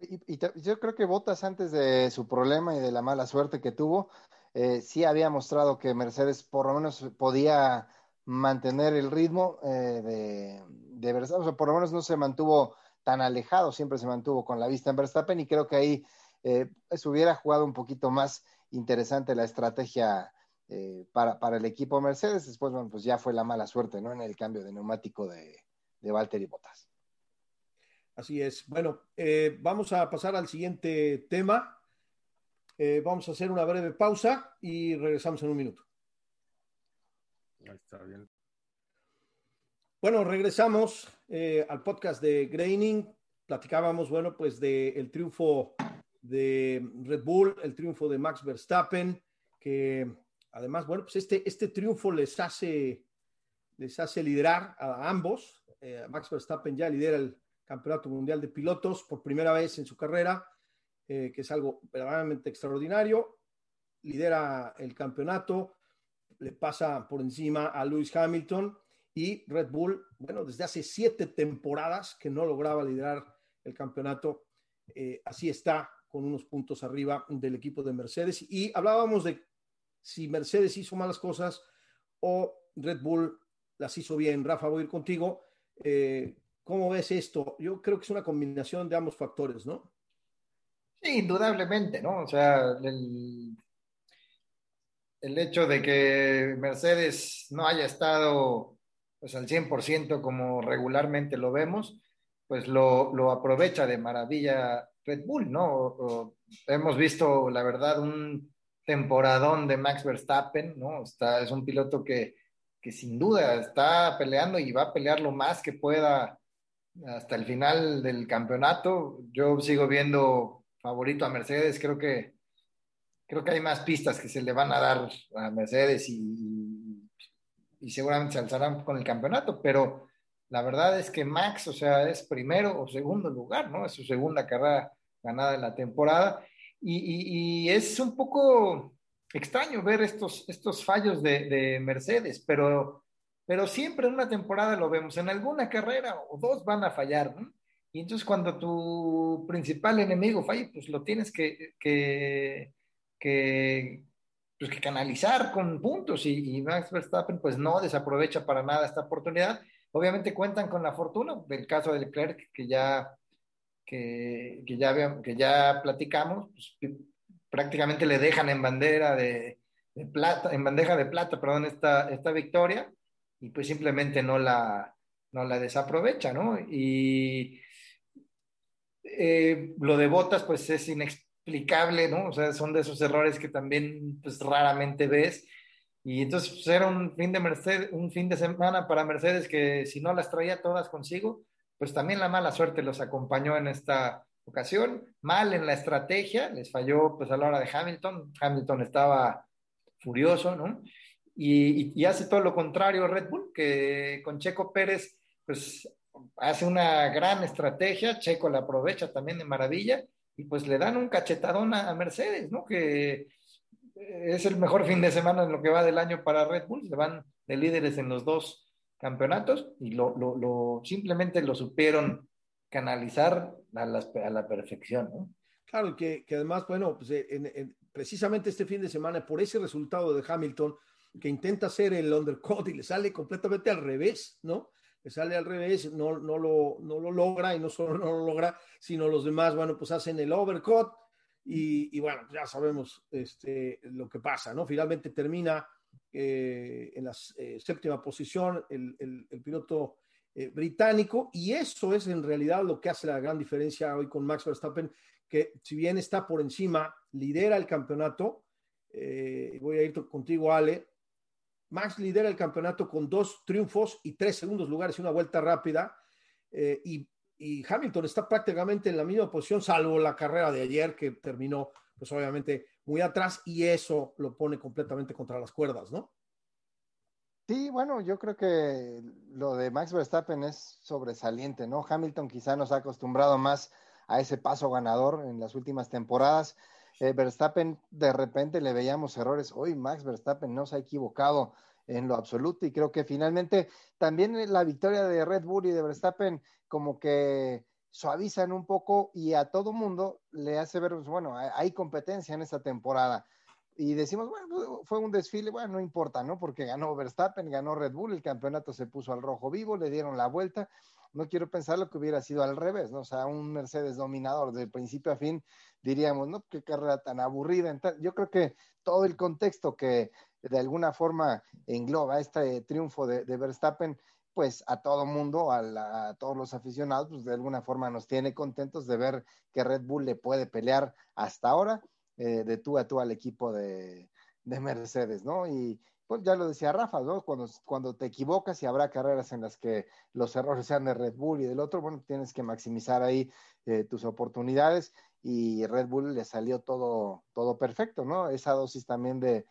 Y, yo creo que Botas antes de su problema y de la mala suerte que tuvo, eh, sí había mostrado que Mercedes por lo menos podía mantener el ritmo eh, de, Verstappen, o sea, por lo menos no se mantuvo tan alejado, siempre se mantuvo con la vista en Verstappen y creo que ahí eh, se hubiera jugado un poquito más interesante la estrategia eh, para, el equipo Mercedes. Después, bueno, pues ya fue la mala suerte, ¿no? En el cambio de neumático de, de Valtteri Bottas. Así es. Bueno, eh, vamos a pasar al siguiente tema. Eh, vamos a hacer una breve pausa y regresamos en un minuto. Ahí está bien. Bueno, regresamos eh, al podcast de Graining. Platicábamos, bueno, pues del triunfo de Red Bull, el triunfo de Max Verstappen, que además, bueno, pues este, este triunfo les hace, les hace liderar a ambos. Max Verstappen ya lidera el Campeonato Mundial de Pilotos por primera vez en su carrera, eh, que es algo verdaderamente extraordinario. Lidera el campeonato, le pasa por encima a Lewis Hamilton y Red Bull, bueno, desde hace siete temporadas que no lograba liderar el campeonato, eh, así está con unos puntos arriba del equipo de Mercedes. Y hablábamos de si Mercedes hizo malas cosas o Red Bull las hizo bien. Rafa, voy a ir contigo. Eh, ¿Cómo ves esto? Yo creo que es una combinación de ambos factores, ¿no? Sí, indudablemente, ¿no? O sea, el, hecho de que Mercedes no haya estado pues, al 100% como regularmente lo vemos, pues lo, lo aprovecha de maravilla Red Bull, ¿no? hemos visto, la verdad, un temporadón de Max Verstappen, ¿no? Está, es un piloto que, que sin duda está peleando y va a pelear lo más que pueda hasta el final del campeonato. Yo sigo viendo favorito a Mercedes, creo que creo que hay más pistas que se le van a dar a Mercedes y, y seguramente se alzarán con el campeonato, pero la verdad es que Max, o sea, es primero o segundo lugar, ¿no? Es su segunda carrera ganada en la temporada. Y, es un poco extraño ver estos, estos fallos de, Mercedes, pero, pero siempre en una temporada lo vemos. En alguna carrera o dos van a fallar, ¿no? Y entonces cuando tu principal enemigo falla, pues lo tienes que, que, pues que canalizar con puntos y, Max Verstappen pues no desaprovecha para nada esta oportunidad. Obviamente cuentan con la fortuna del caso de Leclerc que ya que, que ya, que ya platicamos, pues, prácticamente le dejan en bandera de, de, plata, en bandeja de plata, perdón, esta, esta victoria y pues simplemente no la, no la desaprovecha, ¿no? Y eh, lo de botas pues es inexplicable, ¿no? O sea, son de esos errores que también pues raramente ves. Y entonces pues, era un fin de Mercedes, un fin de semana para Mercedes que si no las traía todas consigo, pues también la mala suerte los acompañó en esta ocasión, mal en la estrategia, les falló pues a la hora de Hamilton, Hamilton estaba furioso, ¿no? Y, hace todo lo contrario Red Bull, que con Checo Pérez pues hace una gran estrategia, Checo la aprovecha también de maravilla y pues le dan un cachetadón a, a Mercedes, ¿no? Que es el mejor fin de semana en lo que va del año para Red Bull, se van de líderes en los dos campeonatos y lo, lo, lo simplemente lo supieron canalizar a, a la perfección, ¿no? Claro, que, que además, bueno, pues en, precisamente este fin de semana, por ese resultado de Hamilton, que intenta hacer el undercut y le sale completamente al revés, ¿no? Le sale al revés, no, no, lo, no lo logra y no solo no lo logra, sino los demás, bueno, pues hacen el overcut y, bueno, ya sabemos este, lo que pasa, ¿no? Finalmente termina eh, en la eh, séptima posición el, el, piloto eh, británico y eso es en realidad lo que hace la gran diferencia hoy con Max Verstappen, que si bien está por encima, lidera el campeonato. voy a ir contigo, Ale. Max lidera el campeonato con dos triunfos y tres segundos lugares y una vuelta rápida. y, y Hamilton está prácticamente en la misma posición, salvo la carrera de ayer que terminó, pues obviamente muy atrás y eso lo pone completamente contra las cuerdas, ¿no? Sí, bueno, yo creo que lo de Max Verstappen es sobresaliente, ¿no? Hamilton quizá nos ha acostumbrado más a ese paso ganador en las últimas temporadas. Eh, Verstappen, de repente le veíamos errores. Hoy Max Verstappen no se ha equivocado en lo absoluto y creo que finalmente también la victoria de Red Bull y de Verstappen como que suavizan un poco y a todo mundo le hace ver, pues, bueno, hay competencia en esta temporada. Y decimos, bueno, pues, fue un desfile, bueno, no importa, ¿no? Porque ganó Verstappen, ganó Red Bull, el campeonato se puso al rojo vivo, le dieron la vuelta. No quiero pensar lo que hubiera sido al revés, ¿no? O sea, un Mercedes dominador de principio a fin, diríamos, ¿no? Qué carrera tan aburrida. Yo creo que todo el contexto que de alguna forma engloba este triunfo de, de Verstappen pues a todo mundo, a, todos los aficionados, pues de alguna forma nos tiene contentos de ver que Red Bull le puede pelear hasta ahora eh, de tú a tú al equipo de, Mercedes, ¿no? Y pues ya lo decía Rafa, ¿no? Cuando, cuando te equivocas y habrá carreras en las que los errores sean de Red Bull y del otro, bueno, tienes que maximizar ahí eh, tus oportunidades y Red Bull le salió todo, todo perfecto, ¿no? Esa dosis también de,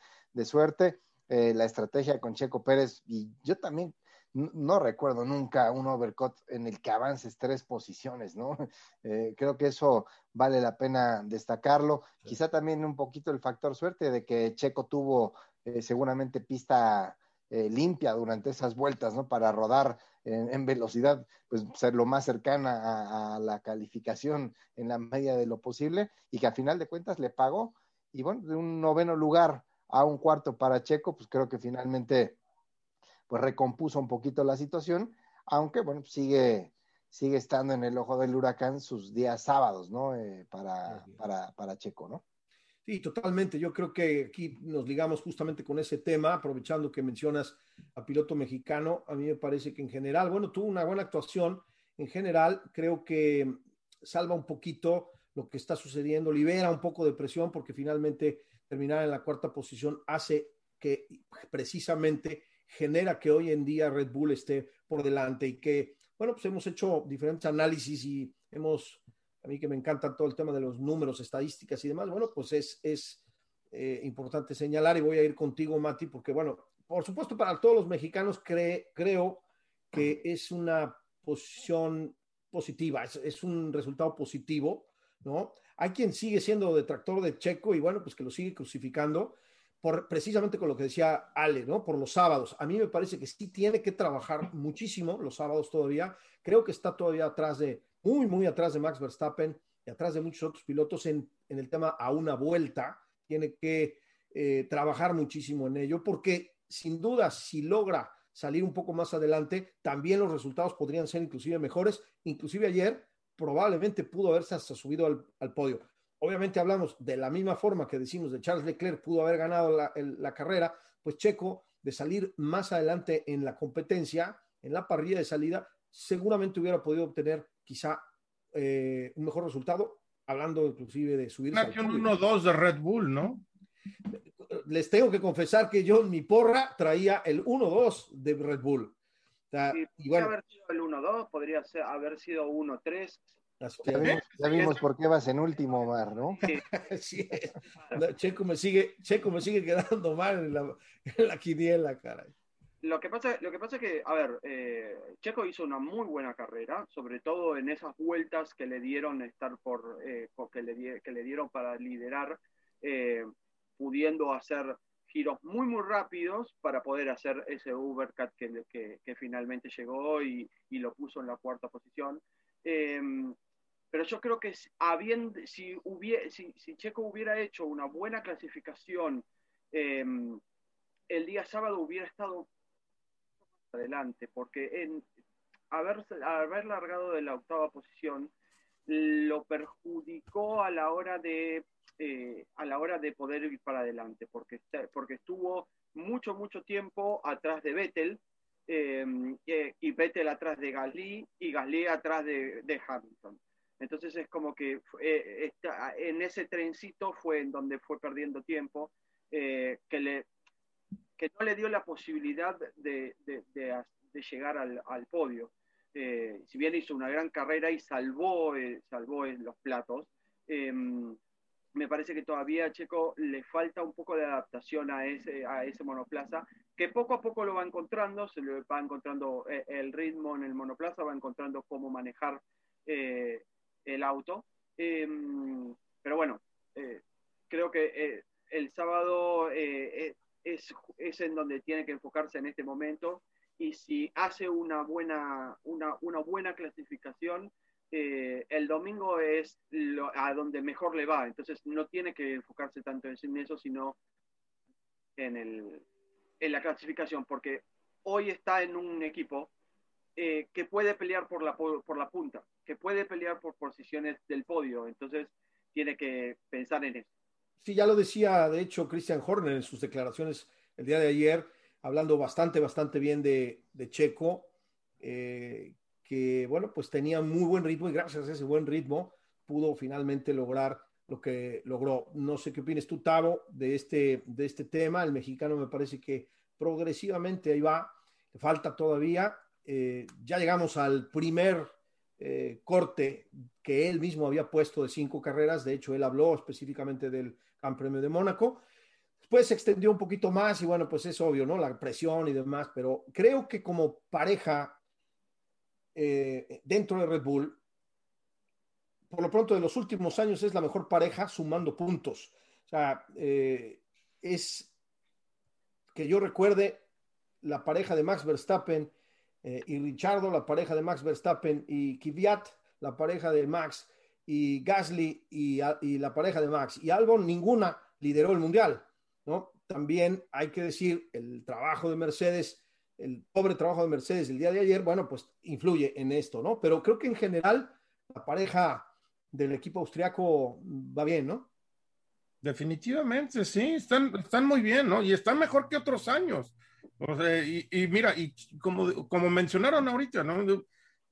suerte, eh, la estrategia con Checo Pérez y yo también no recuerdo nunca un overcut en el que avances tres posiciones, ¿no? Eh, creo que eso vale la pena destacarlo. Quizá también un poquito el factor suerte de que Checo tuvo eh, seguramente pista eh, limpia durante esas vueltas, ¿no? Para rodar en, velocidad, pues ser lo más cercana a, la calificación en la medida de lo posible y que a final de cuentas le pagó. Y bueno, de un noveno lugar a un cuarto para Checo, pues creo que finalmente pues recompuso un poquito la situación, aunque bueno, sigue, sigue estando en el ojo del huracán sus días sábados, ¿no? Eh, para, para, para Checo, ¿no? Sí, totalmente. Yo creo que aquí nos ligamos justamente con ese tema, aprovechando que mencionas a piloto mexicano. A mí me parece que en general, bueno, tuvo una buena actuación. En general, creo que salva un poquito lo que está sucediendo, libera un poco de presión, porque finalmente terminar en la cuarta posición hace que precisamente genera que hoy en día Red Bull esté por delante y que, bueno, pues hemos hecho diferentes análisis y hemos, a mí que me encanta todo el tema de los números, estadísticas y demás, bueno, pues es, es eh, importante señalar y voy a ir contigo, Mati, porque, bueno, por supuesto, para todos los mexicanos creo que es una posición positiva, es, es un resultado positivo, ¿no? Hay quien sigue siendo detractor de Checo y bueno, pues que lo sigue crucificando, precisamente con lo que decía Ale, ¿no? Por los sábados. A mí me parece que sí tiene que trabajar muchísimo los sábados todavía. Creo que está todavía atrás de, muy, muy atrás de Max Verstappen y atrás de muchos otros pilotos en, el tema a una vuelta. Tiene que eh, trabajar muchísimo en ello porque sin duda si logra salir un poco más adelante, también los resultados podrían ser inclusive mejores. Inclusive ayer probablemente pudo haberse hasta subido al podio obviamente hablamos de la misma forma que decimos de Charles Leclerc pudo haber ganado la, carrera, pues Checo de salir más adelante en la competencia, en la parrilla de salida, seguramente hubiera podido obtener quizá eh, un mejor resultado, hablando inclusive de subir. Una 1-2 de Red Bull, ¿no? Les tengo que confesar que yo en mi porra traía el 1-2 de Red Bull. y bueno, haber sido el 1-2, podría ser, haber sido 1-3, ya, vimos, por qué vas en último, Mar, ¿no? Sí. Checo, me sigue, Checo me sigue quedando mal en la, en la quiniela, caray. Lo que, pasa, lo que pasa es que, a ver, eh, Checo hizo una muy buena carrera, sobre todo en esas vueltas que le dieron estar por, eh, que, le, que le dieron para liderar, eh, pudiendo hacer giros muy, muy rápidos para poder hacer ese Ubercat que, que, que finalmente llegó y, y, lo puso en la cuarta posición. Pero yo creo que habiendo, si, hubiera, si, Checo hubiera hecho una buena clasificación em, el día sábado hubiera estado adelante, porque haber, haber largado de la octava posición lo perjudicó a la hora de eh, a la hora de poder ir para adelante, porque, porque estuvo mucho, mucho tiempo atrás de Vettel, em, eh, y Vettel atrás de Gasly y Gasly atrás de Hamilton. Entonces es como que eh, en ese trencito fue en donde fue perdiendo tiempo, eh, que, le, que no le dio la posibilidad de, de, llegar al, podio. Eh, si bien hizo una gran carrera y salvó, salvó los platos, em, me parece que todavía Checo le falta un poco de adaptación a ese, a ese monoplaza, que poco a poco lo va encontrando, se le va encontrando el ritmo en el monoplaza, va encontrando cómo manejar el auto. Em, pero bueno, eh, creo que eh, el sábado eh, es, es, en donde tiene que enfocarse en este momento y si hace una buena, una, una buena clasificación, el domingo es a donde mejor le va, entonces no tiene que enfocarse tanto en eso, sino en, el, en la clasificación, porque hoy está en un equipo eh, que puede pelear por la, por la punta, que puede pelear por posiciones del podio, entonces tiene que pensar en eso. Sí, ya lo decía, de hecho, Christian Horner en sus declaraciones el día de ayer, hablando bastante, bastante bien de, de Checo, eh, que, bueno, pues tenía muy buen ritmo y gracias a ese buen ritmo pudo finalmente lograr lo que logró. No sé qué opinas tú, Tavo, de este, de este tema. El mexicano me parece que progresivamente ahí va, falta todavía. Eh, ya llegamos al primer eh, corte que él mismo había puesto de cinco carreras. De hecho, él habló específicamente del Gran Premio de Mónaco. Después se extendió un poquito más y bueno, pues es obvio, ¿no? La presión y demás, pero creo que como pareja eh, dentro de Red Bull, por lo pronto de los últimos años es la mejor pareja sumando puntos. O sea, es que yo recuerde la pareja de Max Verstappen eh, y Richardo, la pareja de Max Verstappen y Kvyat, la pareja de Max y Gasly y, y, la pareja de Max y Albon, ninguna lideró el mundial, ¿no? También hay que decir el trabajo de Mercedes el pobre trabajo de Mercedes el día de ayer, bueno, pues influye en esto, ¿no? Pero creo que en general la pareja del equipo austriaco va bien, ¿no? Definitivamente, sí, están, están muy bien, ¿no? Y están mejor que otros años. O sea, y, mira, y como, como mencionaron ahorita, ¿no?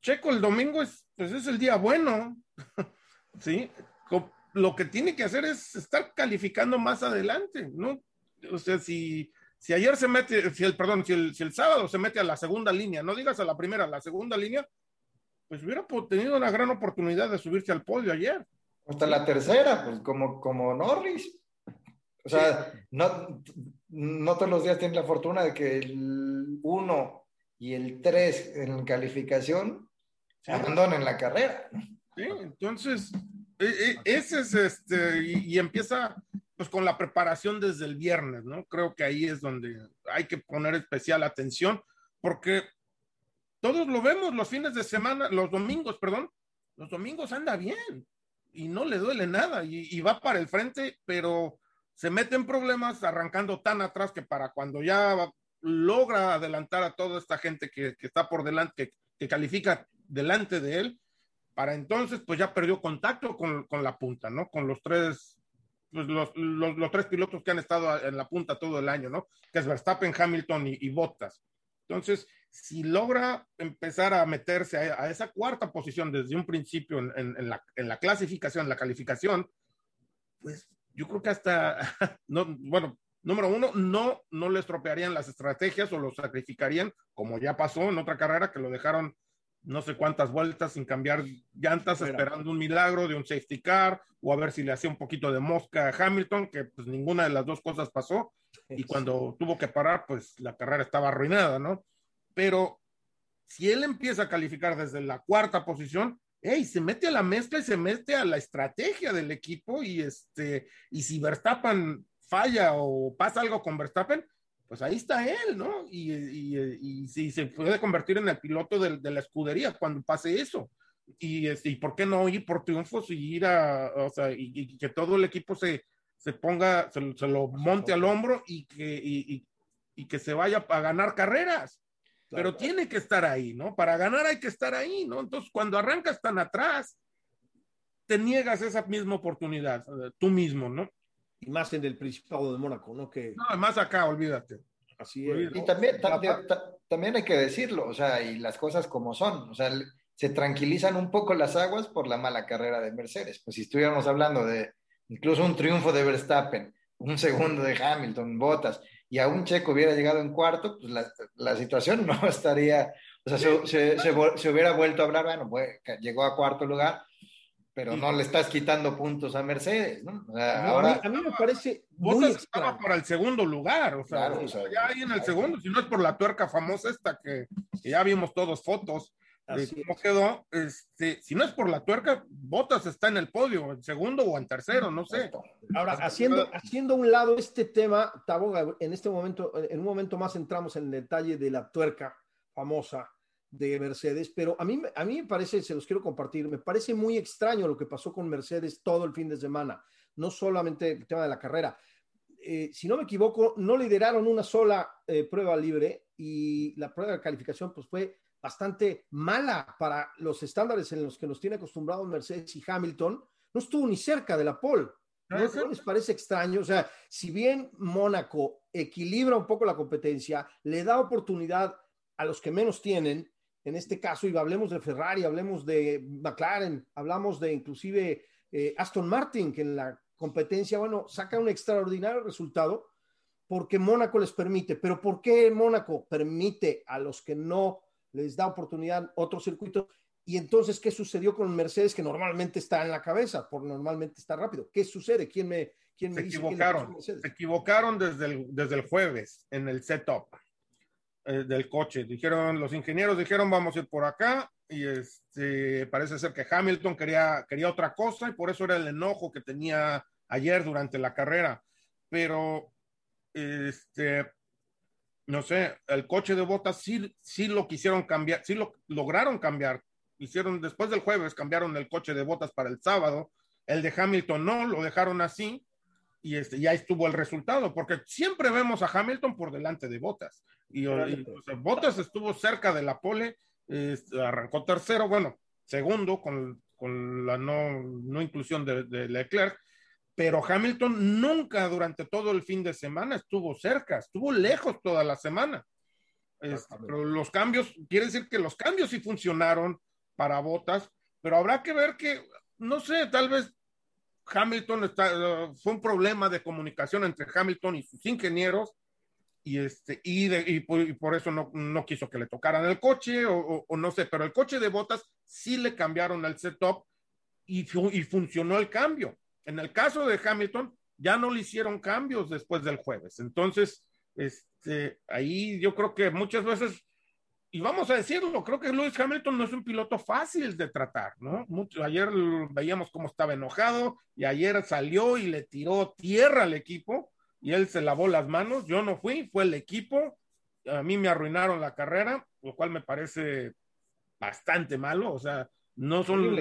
Checo el domingo es, pues es el día bueno, ¿sí? Lo que tiene que hacer es estar calificando más adelante, ¿no? O sea, si, si ayer se mete, si el, perdón, si el, si el sábado se mete a la segunda línea, no digas a la primera, a la segunda línea, pues hubiera tenido una gran oportunidad de subirse al podio ayer. Hasta la tercera, pues como, como Norris. O sea, no, no todos los días tienen la fortuna de que el 1 y el 3 en calificación se abandonen la carrera. Sí, entonces, e, e, ese es este, y empieza pues con la preparación desde el viernes, ¿no? Creo que ahí es donde hay que poner especial atención, porque todos lo vemos los fines de semana, los domingos, perdón, los domingos anda bien y no le duele nada y, va para el frente, pero se mete en problemas arrancando tan atrás que para cuando ya logra adelantar a toda esta gente que, está por delante, que, califica delante de él, para entonces pues ya perdió contacto con, con la punta, ¿no? Con los tres pues, los, los, tres pilotos que han estado en la punta todo el año, ¿no? Que es Verstappen, Hamilton y, Bottas. Entonces, si logra empezar a meterse a, esa cuarta posición desde un principio en, la, en, la, clasificación, la calificación, pues yo creo que hasta, no, bueno, número uno, no, no le estropearían las estrategias o lo sacrificarían, como ya pasó en otra carrera que lo dejaron no sé cuántas vueltas sin cambiar llantas, esperando un milagro de un safety car o a ver si le hacía un poquito de mosca a Hamilton, que pues ninguna de las dos cosas pasó. Y cuando tuvo que parar, pues la carrera estaba arruinada, ¿no? Pero si él empieza a calificar desde la cuarta posición, hey, se mete a la mezcla y se mete a la estrategia del equipo y este, y si Verstappen falla o pasa algo con Verstappen, pues ahí está él, ¿no? Y, y, y, se puede convertir en el piloto de, la escudería cuando pase eso. Y, este, y por qué no ir por triunfos y ir a, o sea, y, que todo el equipo se, se ponga, se, lo monte al hombro y que, y, que se vaya a ganar carreras. Pero tiene que estar ahí, ¿no? Para ganar hay que estar ahí, ¿no? Entonces, cuando arrancas tan atrás, te niegas esa misma oportunidad, eh, tú mismo, ¿no? y más en el Principado de Mónaco, ¿no? Que... No, más acá, olvídate. Así es. Y también, también, hay que decirlo, o sea, y las cosas como son, o sea, se tranquilizan un poco las aguas por la mala carrera de Mercedes. Pues si estuviéramos hablando de incluso un triunfo de Verstappen, un segundo de Hamilton, Bottas, y a un Checo hubiera llegado en cuarto, pues la, la situación no estaría, o sea, se, se, se, hubiera vuelto a hablar, bueno, pues, llegó a cuarto lugar, pero no le estás quitando puntos a Mercedes, ¿no? ahora, a, mí, me parece muy estaba para el segundo lugar, o sea, ya ahí en el segundo, si no es por la tuerca famosa esta que, ya vimos todos fotos de cómo quedó, este, si no es por la tuerca, Botas está en el podio, en segundo o en tercero, no sé. Ahora, haciendo, haciendo un lado este tema, Taboga, en este momento, en un momento más entramos en el detalle de la tuerca famosa de Mercedes, pero a mí, a mí me parece, se los quiero compartir, me parece muy extraño lo que pasó con Mercedes todo el fin de semana, no solamente el tema de la carrera. Eh, si no me equivoco, no lideraron una sola eh, prueba libre y la prueba de calificación pues fue bastante mala para los estándares en los que nos tiene acostumbrados Mercedes y Hamilton. No estuvo ni cerca de la pole. ¿No, les parece extraño? O sea, si bien Mónaco equilibra un poco la competencia, le da oportunidad a los que menos tienen, en este caso, y hablemos de Ferrari, hablemos de McLaren, hablamos de inclusive eh, Aston Martin, que en la competencia, bueno, saca un extraordinario resultado porque Mónaco les permite. Pero ¿por qué Mónaco permite a los que no les da oportunidad otro circuito? Y entonces, ¿qué sucedió con Mercedes que normalmente está en la cabeza, por normalmente está rápido? ¿Qué sucede? ¿Quién me, quién me se Equivocaron, se equivocaron desde el, desde el jueves en el setup eh, del coche. Dijeron, los ingenieros dijeron, vamos a ir por acá. Y este, parece ser que Hamilton quería, quería otra cosa y por eso era el enojo que tenía ayer durante la carrera. Pero, este, no sé, el coche de botas sí, sí lo quisieron cambiar, sí lo lograron cambiar. Hicieron después del jueves, cambiaron el coche de botas para el sábado, el de Hamilton no, lo dejaron así y este, ya estuvo el resultado, porque siempre vemos a Hamilton por delante de botas y, botas estuvo cerca de la pole, este, arrancó tercero, bueno, segundo con, con la no, no inclusión de, de Leclerc, pero Hamilton nunca durante todo el fin de semana estuvo cerca, estuvo lejos toda la semana. Este, pero los cambios, quiere decir que los cambios sí funcionaron, para botas, pero habrá que ver que, no sé, tal vez Hamilton está, fue un problema de comunicación entre Hamilton y sus ingenieros y este y, y, por, eso no, no, quiso que le tocaran el coche o, o, no sé, pero el coche de botas sí le cambiaron el setup y, y funcionó el cambio. En el caso de Hamilton ya no le hicieron cambios después del jueves. Entonces, este, ahí yo creo que muchas veces y vamos a decirlo, creo que Lewis Hamilton no es un piloto fácil de tratar, ¿no? Mucho, ayer veíamos cómo estaba enojado y ayer salió y le tiró tierra al equipo y él se lavó las manos. Yo no fui, fue el equipo. A mí me arruinaron la carrera, lo cual me parece bastante malo. O sea, no son.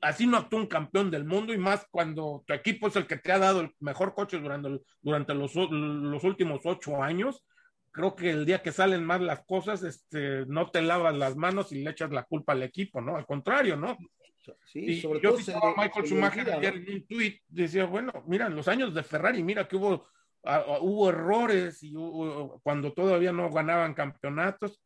Así no actúa un campeón del mundo y más cuando tu equipo es el que te ha dado el mejor coche durante, durante los, los últimos ocho años creo que el día que salen mal las cosas, este, no te lavas las manos y le echas la culpa al equipo, ¿no? Al contrario, ¿no? Sí, y sobre yo todo a Michael Schumacher ayer en un tweet, decía, bueno, mira, en los años de Ferrari, mira que hubo, hubo errores y cuando todavía no ganaban campeonatos,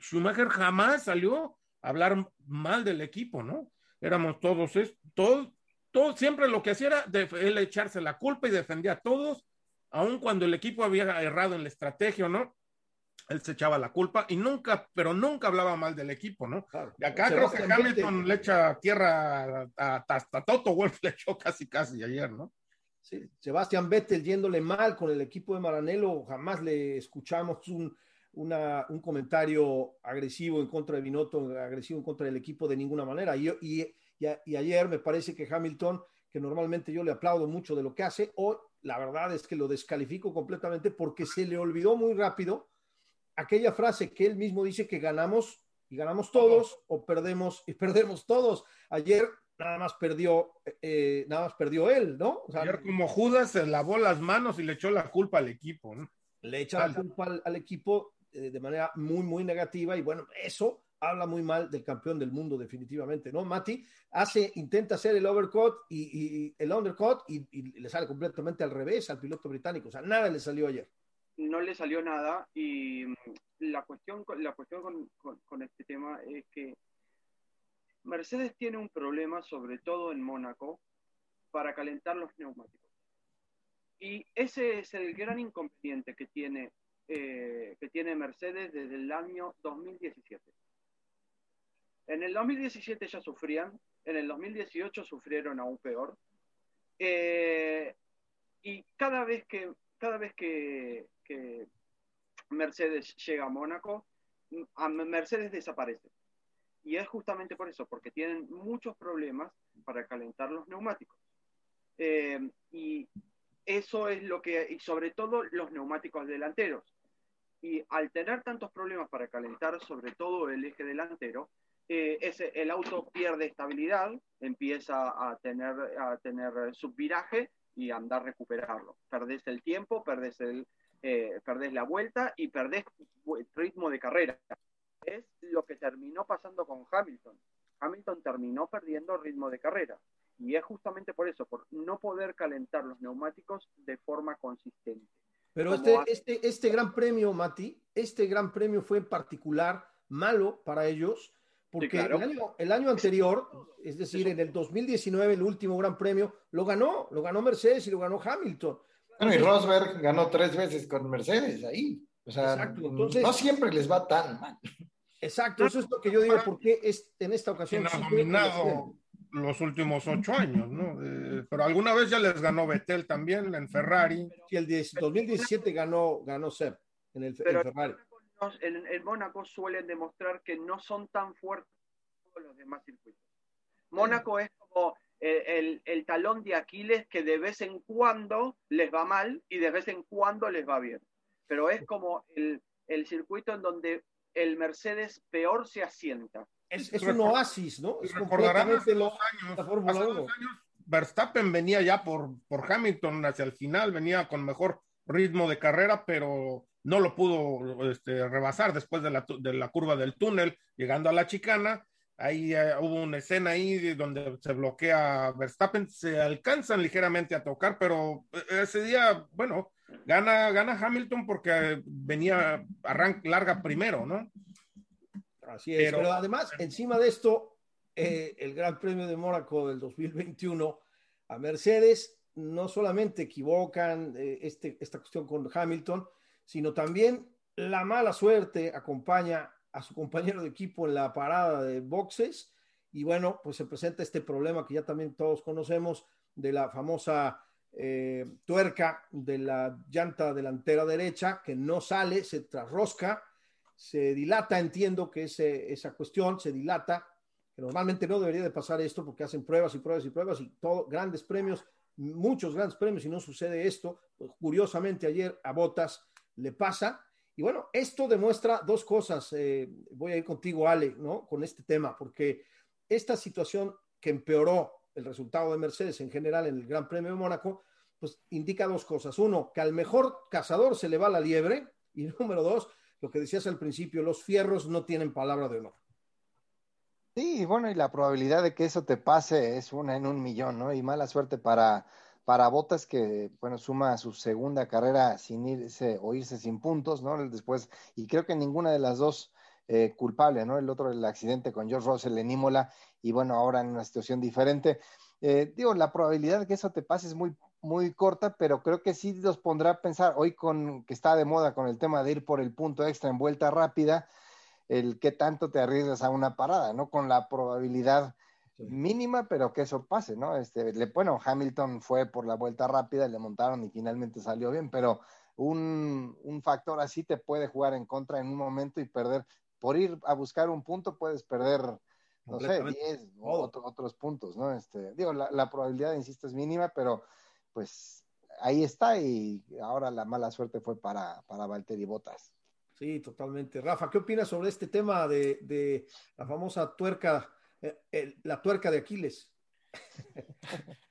Schumacher jamás salió a hablar mal del equipo, ¿no? Éramos todos, todos, todo, siempre lo que hacía era de, él echarse la culpa y defendía a todos aun cuando el equipo había errado en la estrategia o no, él se echaba la culpa y nunca, pero nunca hablaba mal del equipo, ¿no? Y acá creo que Hamilton le echa tierra hasta Toto Wolf le echó casi casi ayer, ¿no? Sí, Sebastián Vettel yéndole mal con el equipo de Maranello, jamás le escuchamos un, un comentario agresivo en contra de Binotto, agresivo en contra del equipo de ninguna manera. Y, y, y, ayer me parece que Hamilton, que normalmente yo le aplaudo mucho de lo que hace, hoy la verdad es que lo descalifico completamente porque se le olvidó muy rápido aquella frase que él mismo dice que ganamos y ganamos todos o perdemos y perdemos todos. Ayer nada más perdió, eh, nada más perdió él, ¿no? Ayer como Judas se lavó las manos y le echó la culpa al equipo, ¿no? Le echa la culpa al, equipo de manera muy, muy negativa y bueno, eso habla muy mal del campeón del mundo, definitivamente, ¿no? Mati hace, intenta hacer el overcut y, el undercut y, le sale completamente al revés al piloto británico. O sea, nada le salió ayer. No le salió nada y mm, la cuestión, la cuestión con, con este tema es que Mercedes tiene un problema, sobre todo en Mónaco, para calentar los neumáticos. Y ese es el gran inconveniente que tiene, eh, que tiene Mercedes desde el año 2017 en el 2017 ya sufrían, en el 2018 sufrieron aún peor. Eh, y cada vez que, cada vez que, Mercedes llega a Mónaco, a Mercedes desaparece. Y es justamente por eso, porque tienen muchos problemas para calentar los neumáticos. Eh, y eso es lo que, y sobre todo los neumáticos delanteros. Y al tener tantos problemas para calentar, sobre todo el eje delantero, eh, ese, el auto pierde estabilidad, empieza a tener, a tener subviraje y andar a recuperarlo. Perdés el tiempo, perdés, el, eh, perdés la vuelta y perdés ritmo de carrera. Es lo que terminó pasando con Hamilton. Hamilton terminó perdiendo ritmo de carrera. Y es justamente por eso, por no poder calentar los neumáticos de forma consistente. Pero este, este, este gran premio, Mati, este gran premio fue en particular malo para ellos, porque el, año, el, año, anterior, es decir, en el 2019, el último gran premio, lo ganó, lo ganó Mercedes y lo ganó Hamilton. Bueno, y Rosberg ganó tres veces con Mercedes ahí. O sea, no siempre les va tan mal. Exacto, eso es lo que yo digo, porque es, en esta ocasión... Ha dominado los últimos ocho años, ¿no? Eh, pero alguna vez ya les ganó Vettel también en Ferrari. Sí, el 2017 ganó, ganó Seb en el Ferrari. En, el Mónaco suelen demostrar que no son tan fuertes como los demás circuitos. Mónaco es como el, el, talón de Aquiles que de vez en cuando les va mal y de vez en cuando les va bien. Pero es como el, el circuito en donde el Mercedes peor se asienta. Es, es un oasis, ¿no? Es recordarán hace dos años, hace dos años Verstappen venía ya por, por Hamilton hacia el final, venía con mejor ritmo de carrera, pero no lo pudo este, rebasar después de la, de la, curva del túnel, llegando a la chicana. Ahí eh, hubo una escena ahí donde se bloquea Verstappen, se alcanzan ligeramente a tocar, pero eh, ese día, bueno, gana, gana Hamilton porque venía arranca larga primero, ¿no? Así es, pero, además, encima de esto, eh, el Gran Premio de Mónaco del 2021 a Mercedes no solamente equivocan eh, este, esta cuestión con Hamilton, sino también la mala suerte acompaña a su compañero de equipo en la parada de boxes. Y bueno, pues se presenta este problema que ya también todos conocemos de la famosa eh, tuerca de la llanta delantera derecha que no sale, se trasrosca se dilata, entiendo que ese, esa cuestión se dilata, que normalmente no debería de pasar esto porque hacen pruebas y pruebas y pruebas y todo, grandes premios, muchos grandes premios y no sucede esto. Pues, curiosamente ayer a Botas le pasa. Y bueno, esto demuestra dos cosas. Eh, voy a ir contigo, Ale, ¿no? Con este tema, porque esta situación que empeoró el resultado de Mercedes en general en el Gran Premio de Mónaco, pues indica dos cosas. Uno, que al mejor cazador se le va la liebre. Y número dos, lo que decías al principio, los fierros no tienen palabra de honor. Sí, bueno, y la probabilidad de que eso te pase es una en un millón, ¿no? Y mala suerte para, para Botas que, bueno, suma su segunda carrera sin irse o irse sin puntos, ¿no? Después, y creo que ninguna de las dos eh, culpable, ¿no? El otro, el accidente con George Russell en Imola, y bueno, ahora en una situación diferente. Eh, digo, la probabilidad de que eso te pase es muy, muy corta, pero creo que sí los pondrá a pensar hoy con que está de moda con el tema de ir por el punto extra en vuelta rápida, el qué tanto te arriesgas a una parada, ¿no? Con la probabilidad mínima, pero que eso pase, ¿no? Este, le, bueno, Hamilton fue por la vuelta rápida, le montaron y finalmente salió bien, pero un, un factor así te puede jugar en contra en un momento y perder. Por ir a buscar un punto puedes perder no sé, 10 otros puntos, ¿no? Este, digo, la, la, probabilidad, insisto, es mínima, pero pues ahí está y ahora la mala suerte fue para, para Valtteri Botas. Sí, totalmente. Rafa, ¿qué opinas sobre este tema de, la famosa tuerca, eh, la tuerca de Aquiles?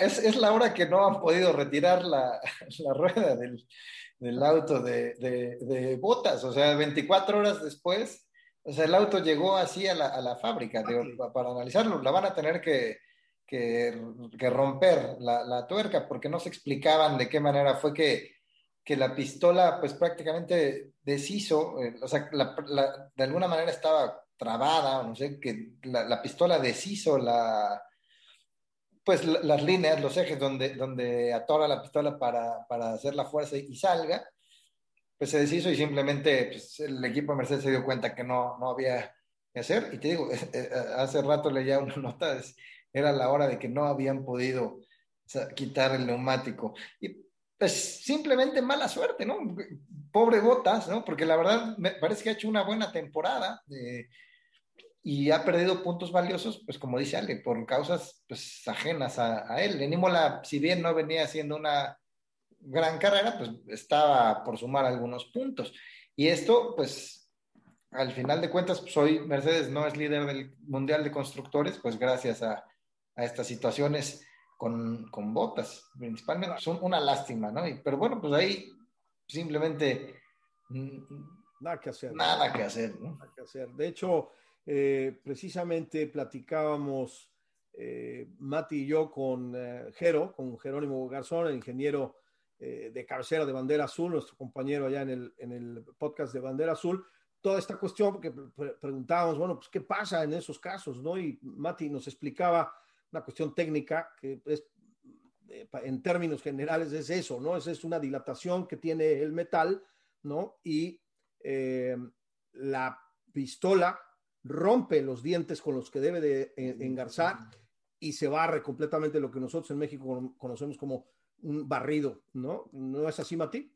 Es, la hora que no han podido retirar la, rueda del, auto de, botas, o sea, 24 horas después, o sea, el auto llegó así a la, fábrica, para analizarlo, la van a tener que, que, romper la, tuerca, porque no se explicaban de qué manera fue que, que la pistola pues prácticamente deshizo, eh, o sea, de alguna manera estaba trabada, no sé, que la, pistola deshizo la, pues las líneas, los ejes donde, donde atora la pistola para, para, hacer la fuerza y salga, pues se deshizo y simplemente pues, el equipo de Mercedes se dio cuenta que no, no había que hacer. Y te digo, eh, hace rato leía una nota, era la hora de que no habían podido quitar el neumático. Y pues simplemente mala suerte, ¿no? Pobre Botas, ¿no? Porque la verdad me parece que ha hecho una buena temporada eh, y ha perdido puntos valiosos, pues como dice Ale, por causas pues ajenas a, él. En Imola, si bien no venía haciendo una gran carrera, pues estaba por sumar algunos puntos. Y esto, pues, al final de cuentas, pues hoy Mercedes no es líder del Mundial de Constructores, pues gracias a, a estas situaciones con, con, botas, principalmente. Son una lástima, ¿no? Y, pero bueno, pues ahí simplemente... Nada que hacer. Nada que hacer, ¿no? Nada que hacer. De hecho, eh, precisamente platicábamos eh, Mati y yo con eh, Jero, con Jerónimo Garzón, el ingeniero eh, de cabecera de Bandera Azul, nuestro compañero allá en el, en el podcast de Bandera Azul, toda esta cuestión, porque preguntábamos, bueno, pues qué pasa en esos casos, ¿no? Y Mati nos explicaba una cuestión técnica que es, eh, en términos generales es eso, ¿no? Es, es una dilatación que tiene el metal, ¿no? Y eh, la pistola rompe los dientes con los que debe de engarzar y se barre completamente lo que nosotros en México conocemos como un barrido, ¿no? ¿No es así, Mati?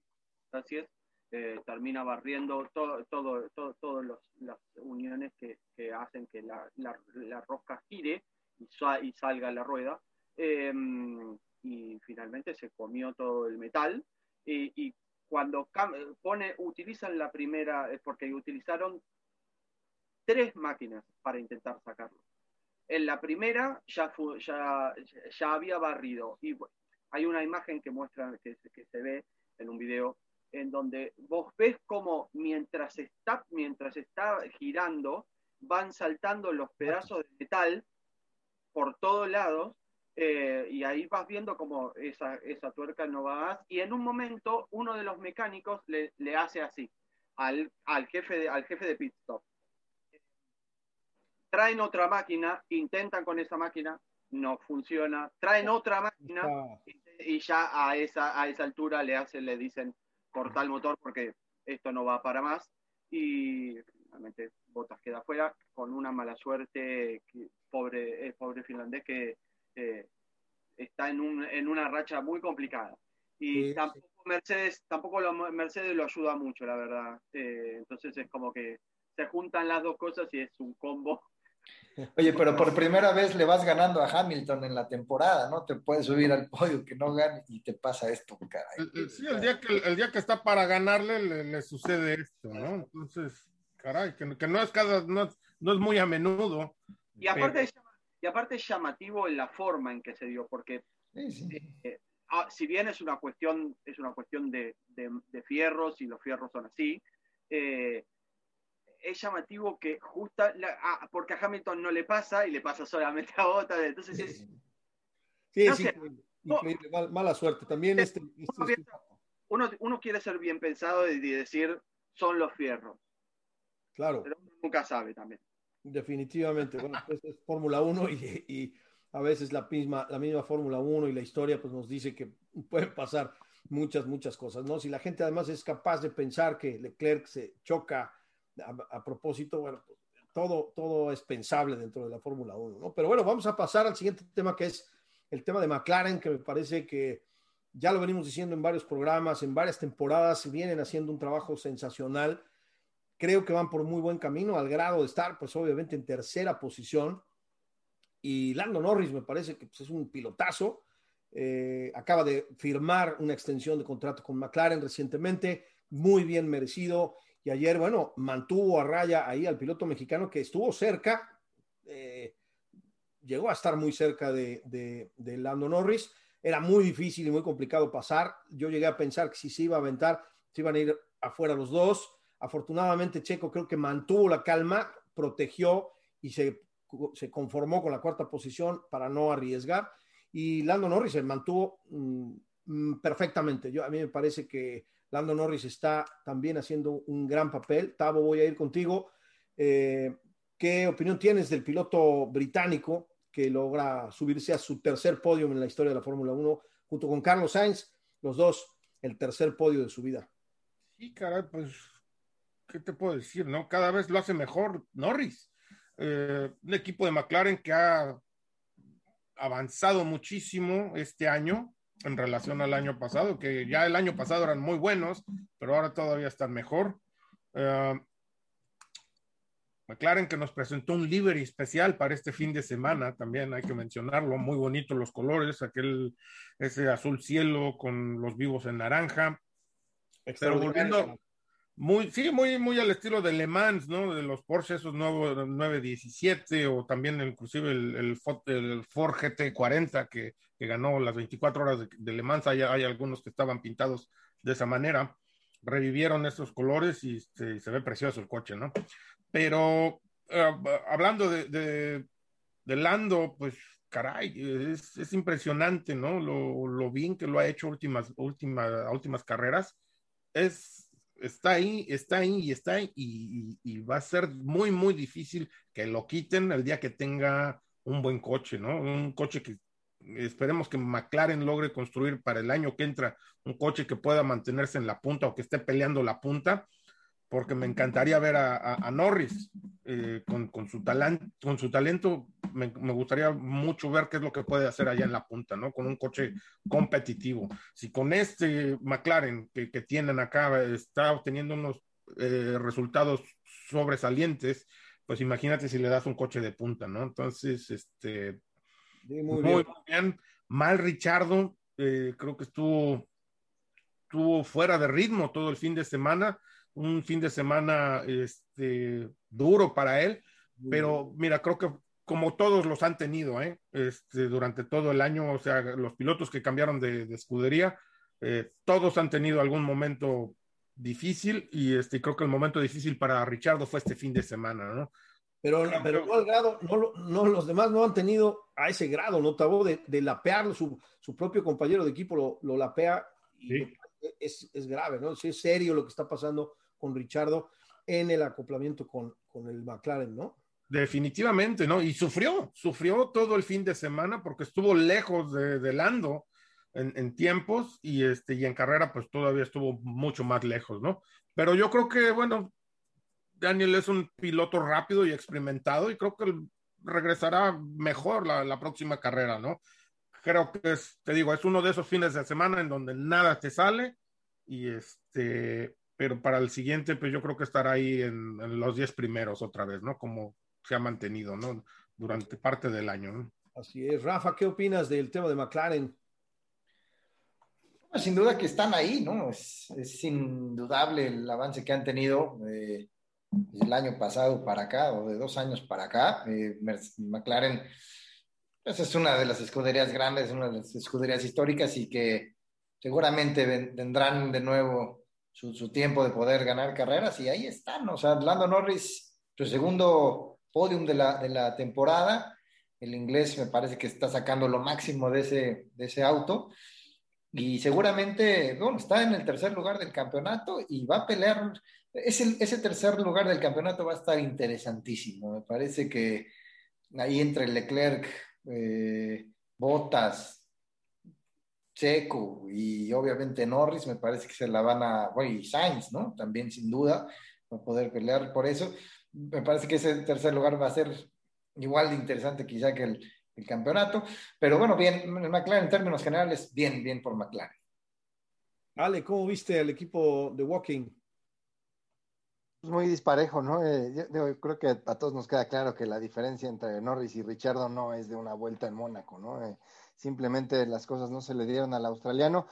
Así es. Eh, termina barriendo todo, todo, todo, todas las uniones que, que, hacen que la, la, la rosca gire y, salga la rueda. Eh, y finalmente se comió todo el metal. Y, cuando pone, utilizan la primera, porque utilizaron tres máquinas para intentar sacarlo. En la primera ya, ya, ya había barrido y hay una imagen que muestra, que, que se ve en un video, en donde vos ves como mientras está, mientras está girando, van saltando los pedazos de metal por todos lados, eh, y ahí vas viendo como esa, esa tuerca no va más, y en un momento uno de los mecánicos le, le hace así al, al, jefe de, al jefe de pit stop. Traen otra máquina, intentan con esa máquina, no funciona, traen otra máquina y, y, ya a esa, a esa altura le hacen, le dicen cortar el motor porque esto no va para más. Y realmente Botas queda fuera con una mala suerte, que, pobre, eh, pobre finlandés que eh, está en, un, en una racha muy complicada. Y sí, tampoco sí. Mercedes, tampoco lo, Mercedes lo ayuda mucho, la verdad. Eh, entonces es como que se juntan las dos cosas y es un combo Oye, pero por primera vez le vas ganando a Hamilton en la temporada, ¿no? Te puedes subir al podio que no gane y te pasa esto, caray. Sí, el día que, el día que está para ganarle le, le sucede esto, ¿no? Entonces, caray, que, que no es cada, no, no, es muy a menudo. Y aparte, pero... y aparte es llamativo en la forma en que se dio, porque sí, sí. Eh, ah, si bien es una cuestión, es una cuestión de, de, de fierros y los fierros son así, eh, es llamativo que justa, la, ah, porque a Hamilton no le pasa y le pasa solamente a Bottas, entonces es... Sí, no sí, sé, increíble, no, mala suerte. También este, este, este... Uno, uno, quiere ser bien pensado y decir, son los fierros. Claro. Pero uno nunca sabe también. Definitivamente. Bueno, pues es Fórmula 1 y, a veces la misma, la misma Fórmula 1 y la historia pues nos dice que pueden pasar muchas, muchas cosas, ¿no? Si la gente además es capaz de pensar que Leclerc se choca a, a propósito, bueno, pues, todo, todo es pensable dentro de la Fórmula 1, ¿no? Pero bueno, vamos a pasar al siguiente tema que es el tema de McLaren, que me parece que ya lo venimos diciendo en varios programas, en varias temporadas, vienen haciendo un trabajo sensacional. Creo que van por muy buen camino, al grado de estar, pues obviamente en tercera posición. Y Lando Norris me parece que pues, es un pilotazo. Eh, acaba de firmar una extensión de contrato con McLaren recientemente, muy bien merecido y ayer, bueno, mantuvo a raya ahí al piloto mexicano que estuvo cerca, eh, llegó a estar muy cerca de, Lando Norris. Era muy difícil y muy complicado pasar. Yo llegué a pensar que si se iba a aventar, se iban a ir afuera los dos. Afortunadamente, Checo creo que mantuvo la calma, protegió y se, se conformó con la cuarta posición para no arriesgar. Y Lando Norris se mantuvo mmm, perfectamente. Yo, a mí me parece que Lando Norris está también haciendo un gran papel. Tavo, voy a ir contigo. Eh, ¿Qué opinión tienes del piloto británico que logra subirse a su tercer podio en la historia de la Fórmula 1 junto con Carlos Sainz? Los dos, el tercer podio de su vida. Sí, caray, pues, ¿qué te puedo decir? no? Cada vez lo hace mejor Norris. Eh, un equipo de McLaren que ha avanzado muchísimo este año en relación al año pasado, que ya el año pasado eran muy buenos, pero ahora todavía están mejor. Uh, McLaren que nos presentó un livery especial para este fin de semana, también hay que mencionarlo, muy bonito los colores, aquel, ese azul cielo con los vivos en naranja. Pero volviendo, muy, sí, muy, muy al estilo de Le Mans, ¿no? De los Porsche, esos nuevos 917 o también inclusive el, el, Ford GT40 que, que, ganó las 24 horas de, Le Mans, hay, hay, algunos que estaban pintados de esa manera, revivieron esos colores y este, se ve precioso el coche, ¿no? Pero uh, hablando de, de, de, Lando, pues caray, es, es impresionante, ¿no? Lo, lo, bien que lo ha hecho últimas, últimas, últimas carreras. Es está ahí, está ahí y está ahí y, va a ser muy, muy difícil que lo quiten el día que tenga un buen coche, ¿no? Un coche que esperemos que McLaren logre construir para el año que entra un coche que pueda mantenerse en la punta o que esté peleando la punta porque me encantaría ver a, Norris eh, con, su con su talento. Me, gustaría mucho ver qué es lo que puede hacer allá en la punta, ¿no? Con un coche competitivo. Si con este McLaren que, tienen acá está obteniendo unos eh, resultados sobresalientes, pues imagínate si le das un coche de punta, ¿no? Entonces, este, muy, bien. Mal Richardo, eh, creo que estuvo, estuvo fuera de ritmo todo el fin de semana un fin de semana este, duro para él, pero mira, creo que como todos los han tenido ¿eh? este, durante todo el año, o sea, los pilotos que cambiaron de, escudería, eh, todos han tenido algún momento difícil y este, creo que el momento difícil para Richardo fue este fin de semana, ¿no? Pero, pero no al grado, no, no, los demás no han tenido a ese grado, ¿no? Tabo de, de lapearlo, su, su, propio compañero de equipo lo, lo lapea y es, es, grave, ¿no? Sí, es serio lo que está pasando con Richardo en el acoplamiento con, con el McLaren, ¿no? Definitivamente, ¿no? Y sufrió, sufrió todo el fin de semana porque estuvo lejos de, Lando en, en, tiempos y, este, y en carrera pues todavía estuvo mucho más lejos, ¿no? Pero yo creo que, bueno, Daniel es un piloto rápido y experimentado y creo que regresará mejor la, la próxima carrera, ¿no? Creo que es, te digo, es uno de esos fines de semana en donde nada te sale y este, pero para el siguiente, pues yo creo que estará ahí en, los 10 primeros otra vez, ¿no? Como se ha mantenido, ¿no? Durante parte del año, ¿no? Así es. Rafa, ¿qué opinas del tema de McLaren? Sin duda que están ahí, ¿no? Es, es indudable el avance que han tenido eh, el año pasado para acá, o de dos años para acá. Eh, McLaren pues es una de las escuderías grandes, una de las escuderías históricas y que seguramente vendrán de nuevo su, tiempo de poder ganar carreras y ahí están. O sea, Lando Norris, su segundo podium de la, de la temporada. El inglés me parece que está sacando lo máximo de ese, de ese auto. Y seguramente, bueno, está en el tercer lugar del campeonato y va a pelear. Ese, ese tercer lugar del campeonato va a estar interesantísimo. Me parece que ahí entre Leclerc, eh, Botas, Checo y obviamente Norris, me parece que se la van a, bueno, y Sainz, ¿no? También sin duda, va a poder pelear por eso. Me parece que ese tercer lugar va a ser igual de interesante quizá que el, el campeonato, pero bueno, bien, McLaren en términos generales, bien, bien por McLaren. Ale, ¿cómo viste al equipo de Walking? Pues muy disparejo, ¿no? Eh, yo, creo que a todos nos queda claro que la diferencia entre Norris y Richardo no es de una vuelta en Mónaco, ¿no? Eh, simplemente las cosas no se le dieron al australiano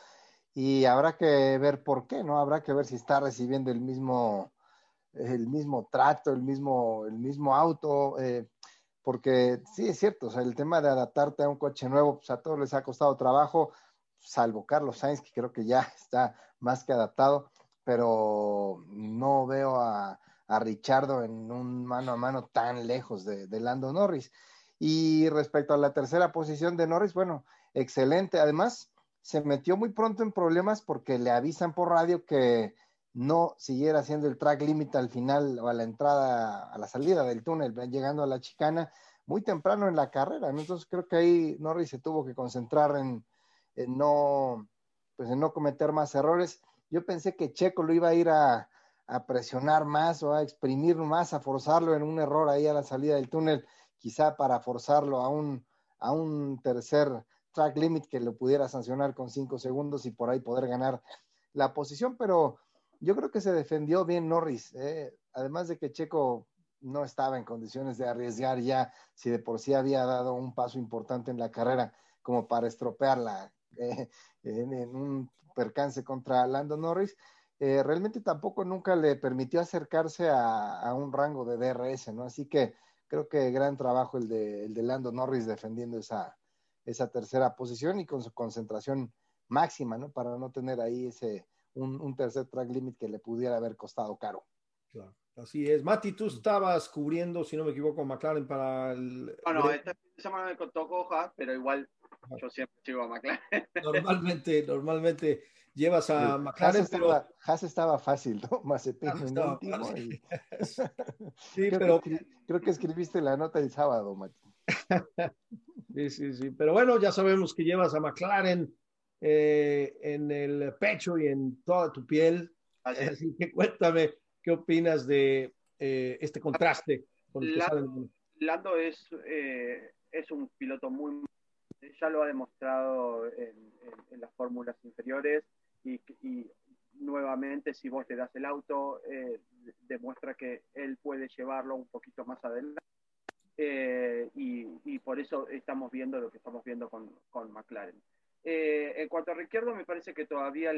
y habrá que ver por qué, ¿no? Habrá que ver si está recibiendo el mismo, el mismo trato, el mismo, el mismo auto, eh, porque sí es cierto, o sea, el tema de adaptarte a un coche nuevo, pues a todos les ha costado trabajo, salvo Carlos Sainz, que creo que ya está más que adaptado, pero no veo a, a Richardo en un mano a mano tan lejos de, de Lando Norris. Y respecto a la tercera posición de Norris, bueno, excelente. Además, se metió muy pronto en problemas porque le avisan por radio que no siguiera haciendo el track limit al final o a la entrada, a la salida del túnel, llegando a la chicana muy temprano en la carrera. Entonces creo que ahí Norris se tuvo que concentrar en, no, pues en no cometer más errores. Yo pensé que Checo lo iba a ir a, a presionar más o a exprimir más, a forzarlo en un error ahí a la salida del túnel quizá para forzarlo a un, a un tercer track limit que lo pudiera sancionar con cinco segundos y por ahí poder ganar la posición, pero yo creo que se defendió bien Norris, ¿eh? además de que Checo no estaba en condiciones de arriesgar ya, si de por sí había dado un paso importante en la carrera como para estropearla eh, en, un percance contra Lando Norris, eh, realmente tampoco nunca le permitió acercarse a, un rango de DRS, ¿no? Así que creo que gran trabajo el de, el de Lando Norris defendiendo esa, esa tercera posición y con su concentración máxima, ¿no? Para no tener ahí ese, un, un tercer track limit que le pudiera haber costado caro. Claro. Así es. Mati, tú estabas cubriendo, si no me equivoco, McLaren para el. Bueno, esta semana me contó coja, pero igual yo siempre sigo a McLaren. Normalmente, normalmente llevas a McLaren. Haas estaba, estaba fácil, ¿no? Mazepin en último. Y... sí, creo pero. Que, creo que escribiste la nota el sábado, Mati. sí, sí, sí. Pero bueno, ya sabemos que llevas a McLaren eh, en el pecho y en toda tu piel. Así que cuéntame ¿Qué opinas de eh, este contraste? Con el Lando, Lando es, eh, es un piloto muy... Ya lo ha demostrado en, las fórmulas inferiores y, nuevamente si vos le das el auto, eh, demuestra que él puede llevarlo un poquito más adelante. y, por eso estamos viendo lo que estamos viendo con, con McLaren. en cuanto a Riquierdo, me parece que todavía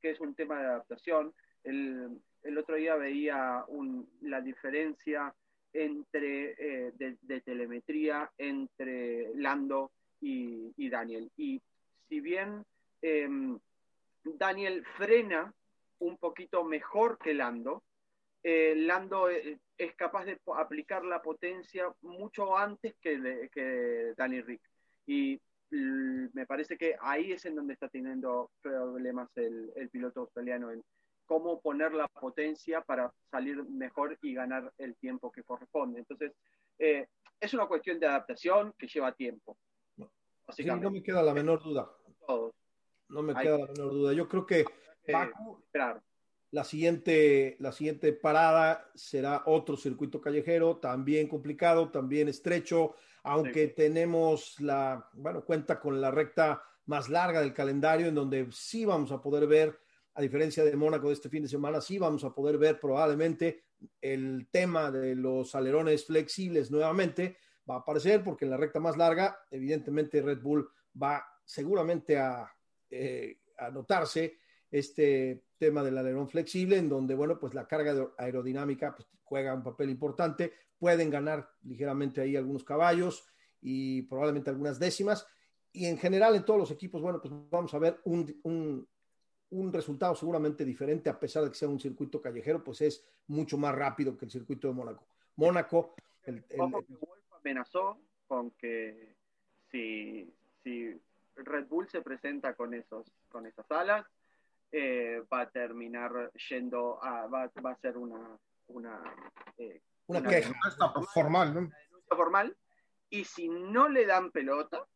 que es un tema de adaptación. El, el otro día veía la diferencia entre eh, de, telemetría entre Lando y, Daniel. Y si bien em, Daniel frena un poquito mejor que Lando, eh, Lando eh, es capaz de aplicar la potencia mucho antes que, que Daniel Rick. Y me parece que ahí es en donde está teniendo problemas el, el piloto australiano en, cómo poner la potencia para salir mejor y ganar el tiempo que corresponde. Entonces, eh, es una cuestión de adaptación que lleva tiempo. Sí, no me queda la menor duda. No me queda la menor duda. Yo creo que la, siguiente, la siguiente parada será otro circuito callejero, también complicado, también estrecho, aunque tenemos la, bueno, cuenta con la recta más larga del calendario en donde sí vamos a poder ver a diferencia de Mónaco de este fin de semana, sí vamos a poder ver probablemente el tema de los alerones flexibles nuevamente. Va a aparecer porque en la recta más larga, evidentemente Red Bull va seguramente a, eh, notarse este tema del alerón flexible, en donde, bueno, pues la carga aerodinámica pues, juega un papel importante. Pueden ganar ligeramente ahí algunos caballos y probablemente algunas décimas. Y en general en todos los equipos, bueno, pues vamos a ver un, un resultado seguramente diferente, a pesar de que sea un circuito callejero, pues es mucho más rápido que el circuito de Mónaco. Mónaco. El, amenazó con que si, si, Red Bull se presenta con, esos, con esas alas, eh, va a terminar yendo a. va, va a ser una. Una, eh, una, queja formal, ¿no? formal. Y si no le dan pelota,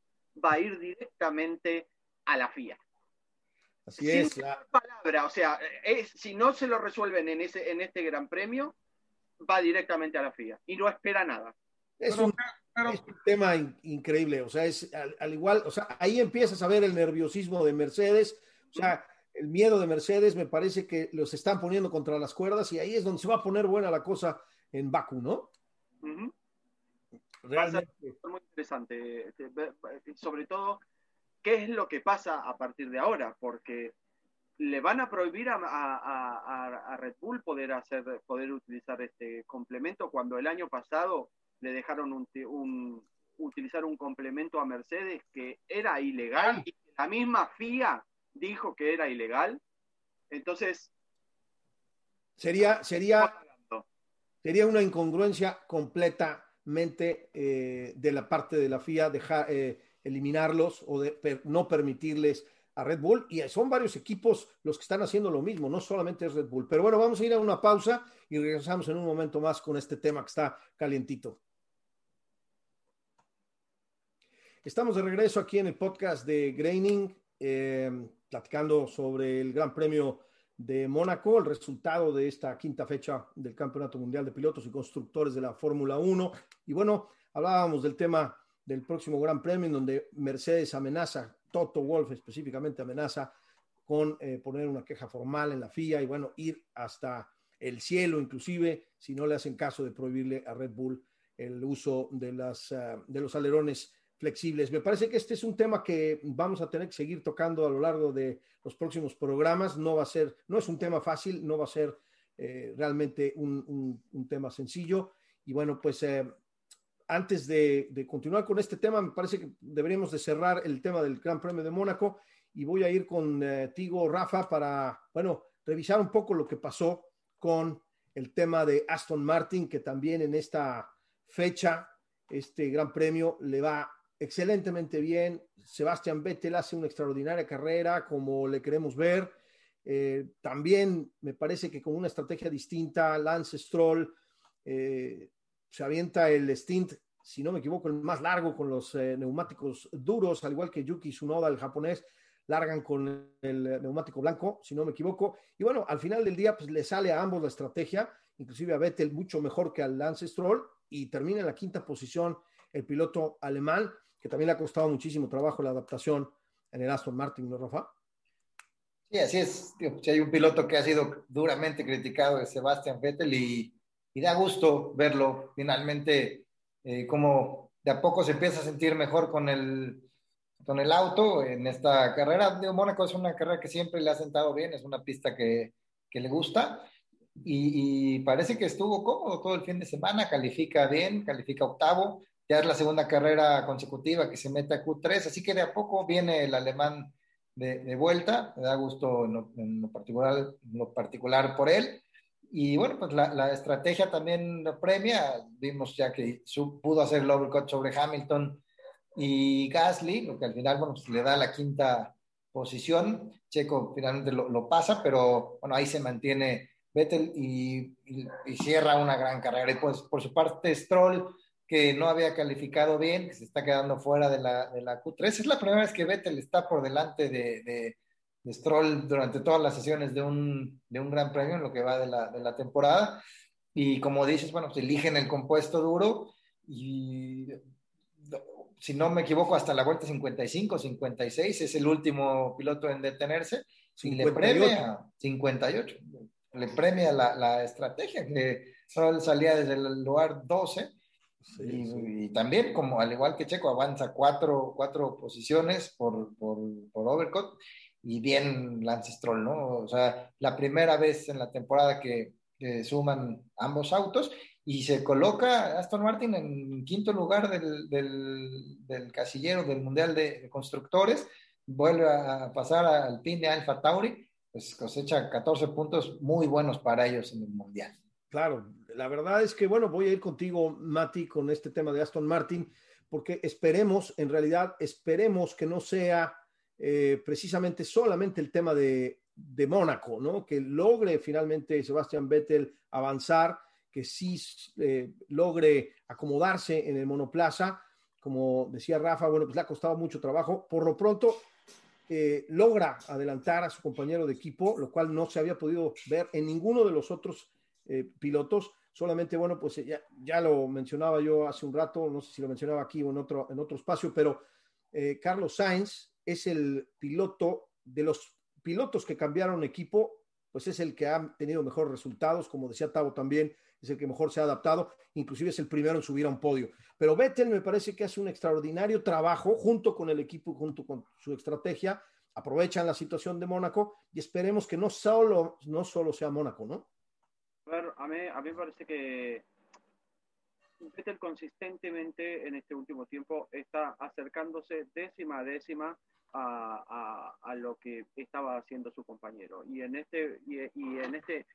va a ir directamente a la FIA. Así es. palabra, o sea, si no se lo resuelven en, ese, en este gran premio, va directamente a la FIA y no espera nada. Es, un, tema increíble, o sea, es al, igual, o sea, ahí empiezas a ver el nerviosismo de Mercedes, o sea, el miedo de Mercedes me parece que los están poniendo contra las cuerdas y ahí es donde se va a poner buena la cosa en Baku, ¿no? Realmente. muy interesante, sobre todo qué es lo que pasa a partir de ahora, porque le van a prohibir a, Red Bull poder hacer, poder utilizar este complemento cuando el año pasado le dejaron un, utilizar un complemento a Mercedes que era ilegal y la misma FIA dijo que era ilegal. Entonces sería sería sería una incongruencia completamente eh, de la parte de la FIA dejar eh, eliminarlos o de no permitirles a Red Bull. Y son varios equipos los que están haciendo lo mismo, no solamente es Red Bull. Pero bueno, vamos a ir a una pausa y regresamos en un momento más con este tema que está calientito. Estamos de regreso aquí en el podcast de Graining, eh, platicando sobre el Gran Premio de Mónaco, el resultado de esta quinta fecha del Campeonato Mundial de Pilotos y Constructores de la Fórmula 1. Y bueno, hablábamos del tema del próximo Gran Premio, en donde Mercedes amenaza, Toto Wolf específicamente amenaza con eh, poner una queja formal en la FIA y bueno, ir hasta el cielo, inclusive, si no le hacen caso de prohibirle a Red Bull el uso de, las, uh, de los alerones flexibles. Me parece que este es un tema que vamos a tener que seguir tocando a lo largo de los próximos programas. No va a ser, no es un tema fácil, no va a ser eh, realmente un, tema sencillo. Y bueno, pues eh, antes de, de, continuar con este tema, me parece que deberíamos de cerrar el tema del Gran Premio de Mónaco y voy a ir contigo, eh, Rafa, para, bueno, revisar un poco lo que pasó con el tema de Aston Martin, que también en esta fecha, este Gran Premio le va excelentemente bien. Sebastián Vettel hace una extraordinaria carrera, como le queremos ver. Eh, también me parece que con una estrategia distinta, Lance Stroll eh, se avienta el stint, si no me equivoco, el más largo con los eh, neumáticos duros, al igual que Yuki Tsunoda, el japonés, largan con el neumático blanco, si no me equivoco. Y bueno, al final del día, pues le sale a ambos la estrategia, inclusive a Vettel mucho mejor que al Lance Stroll, y termina en la quinta posición el piloto alemán que también le ha costado muchísimo trabajo la adaptación en el Aston Martin, ¿no, Rafa? Sí, así es. Si hay un piloto que ha sido duramente criticado, es Sebastian Vettel, y, da gusto verlo finalmente, eh, como de a poco se empieza a sentir mejor con el, con el auto en esta carrera. De Mónaco es una carrera que siempre le ha sentado bien, es una pista que, que le gusta. Y, parece que estuvo cómodo todo el fin de semana, califica bien, califica octavo, ya es la segunda carrera consecutiva que se mete a Q3, así que de a poco viene el alemán de, vuelta, me da gusto en lo, particular, por él. Y bueno, pues la, estrategia también lo premia, vimos ya que pudo hacer el overcut sobre Hamilton y Gasly, lo que al final, bueno, pues le da la quinta posición, Checo finalmente lo, pasa, pero bueno, ahí se mantiene Vettel y, cierra una gran carrera. Y pues por su parte Stroll que no había calificado bien, que se está quedando fuera de la, de la Q3. Es la primera vez que Vettel está por delante de, de, de Stroll durante todas las sesiones de un, de un gran premio en lo que va de la, de la temporada. Y como dices, bueno, se eligen el compuesto duro y si no me equivoco, hasta la vuelta 55, 56 es el último piloto en detenerse 58. y le premia 58, le premia la, la estrategia que Stroll salía desde el lugar 12 Sí, y, sí. y, también, como al igual que Checo, avanza cuatro, cuatro posiciones por, por, por overcut y bien Lance Stroll, ¿no? O sea, la primera vez en la temporada que, que, suman ambos autos y se coloca Aston Martin en quinto lugar del, del, del casillero del Mundial de, de, Constructores, vuelve a pasar al pin de Alfa Tauri, pues cosecha 14 puntos muy buenos para ellos en el Mundial. Claro, la verdad es que, bueno, voy a ir contigo, Mati, con este tema de Aston Martin, porque esperemos, en realidad, esperemos que no sea eh, precisamente solamente el tema de, de Mónaco, ¿no? Que logre finalmente Sebastián Vettel avanzar, que sí eh, logre acomodarse en el monoplaza. Como decía Rafa, bueno, pues le ha costado mucho trabajo. Por lo pronto, eh, logra adelantar a su compañero de equipo, lo cual no se había podido ver en ninguno de los otros eh, pilotos. Solamente, bueno, pues ya, ya, lo mencionaba yo hace un rato, no sé si lo mencionaba aquí o en otro, en otro espacio, pero eh, Carlos Sainz es el piloto de los pilotos que cambiaron equipo, pues es el que ha tenido mejores resultados, como decía Tavo también, es el que mejor se ha adaptado, inclusive es el primero en subir a un podio. Pero Vettel me parece que hace un extraordinario trabajo junto con el equipo, junto con su estrategia, aprovechan la situación de Mónaco y esperemos que no solo, no solo sea Mónaco, ¿no? A mí, a mí me parece que Vettel consistentemente en este último tiempo está acercándose décima a décima a, a, a, lo que estaba haciendo su compañero. Y en este, y, y en este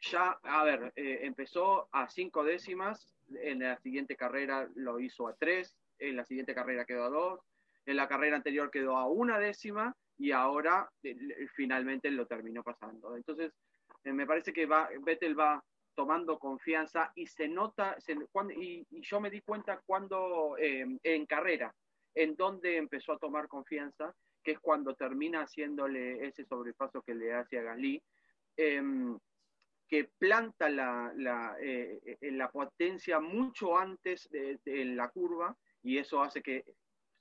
ya, a ver, eh, empezó a cinco décimas, en la siguiente carrera lo hizo a tres, en la siguiente carrera quedó a dos, en la carrera anterior quedó a una décima y ahora eh, finalmente lo terminó pasando. Entonces, me parece que va, Vettel va tomando confianza y se nota, cuando, y, yo me di cuenta cuando eh, en carrera, en donde empezó a tomar confianza, que es cuando termina haciéndole ese sobrepaso que le hace a Gasly, eh, que planta la, la, eh, potencia mucho antes de, en la curva y eso hace que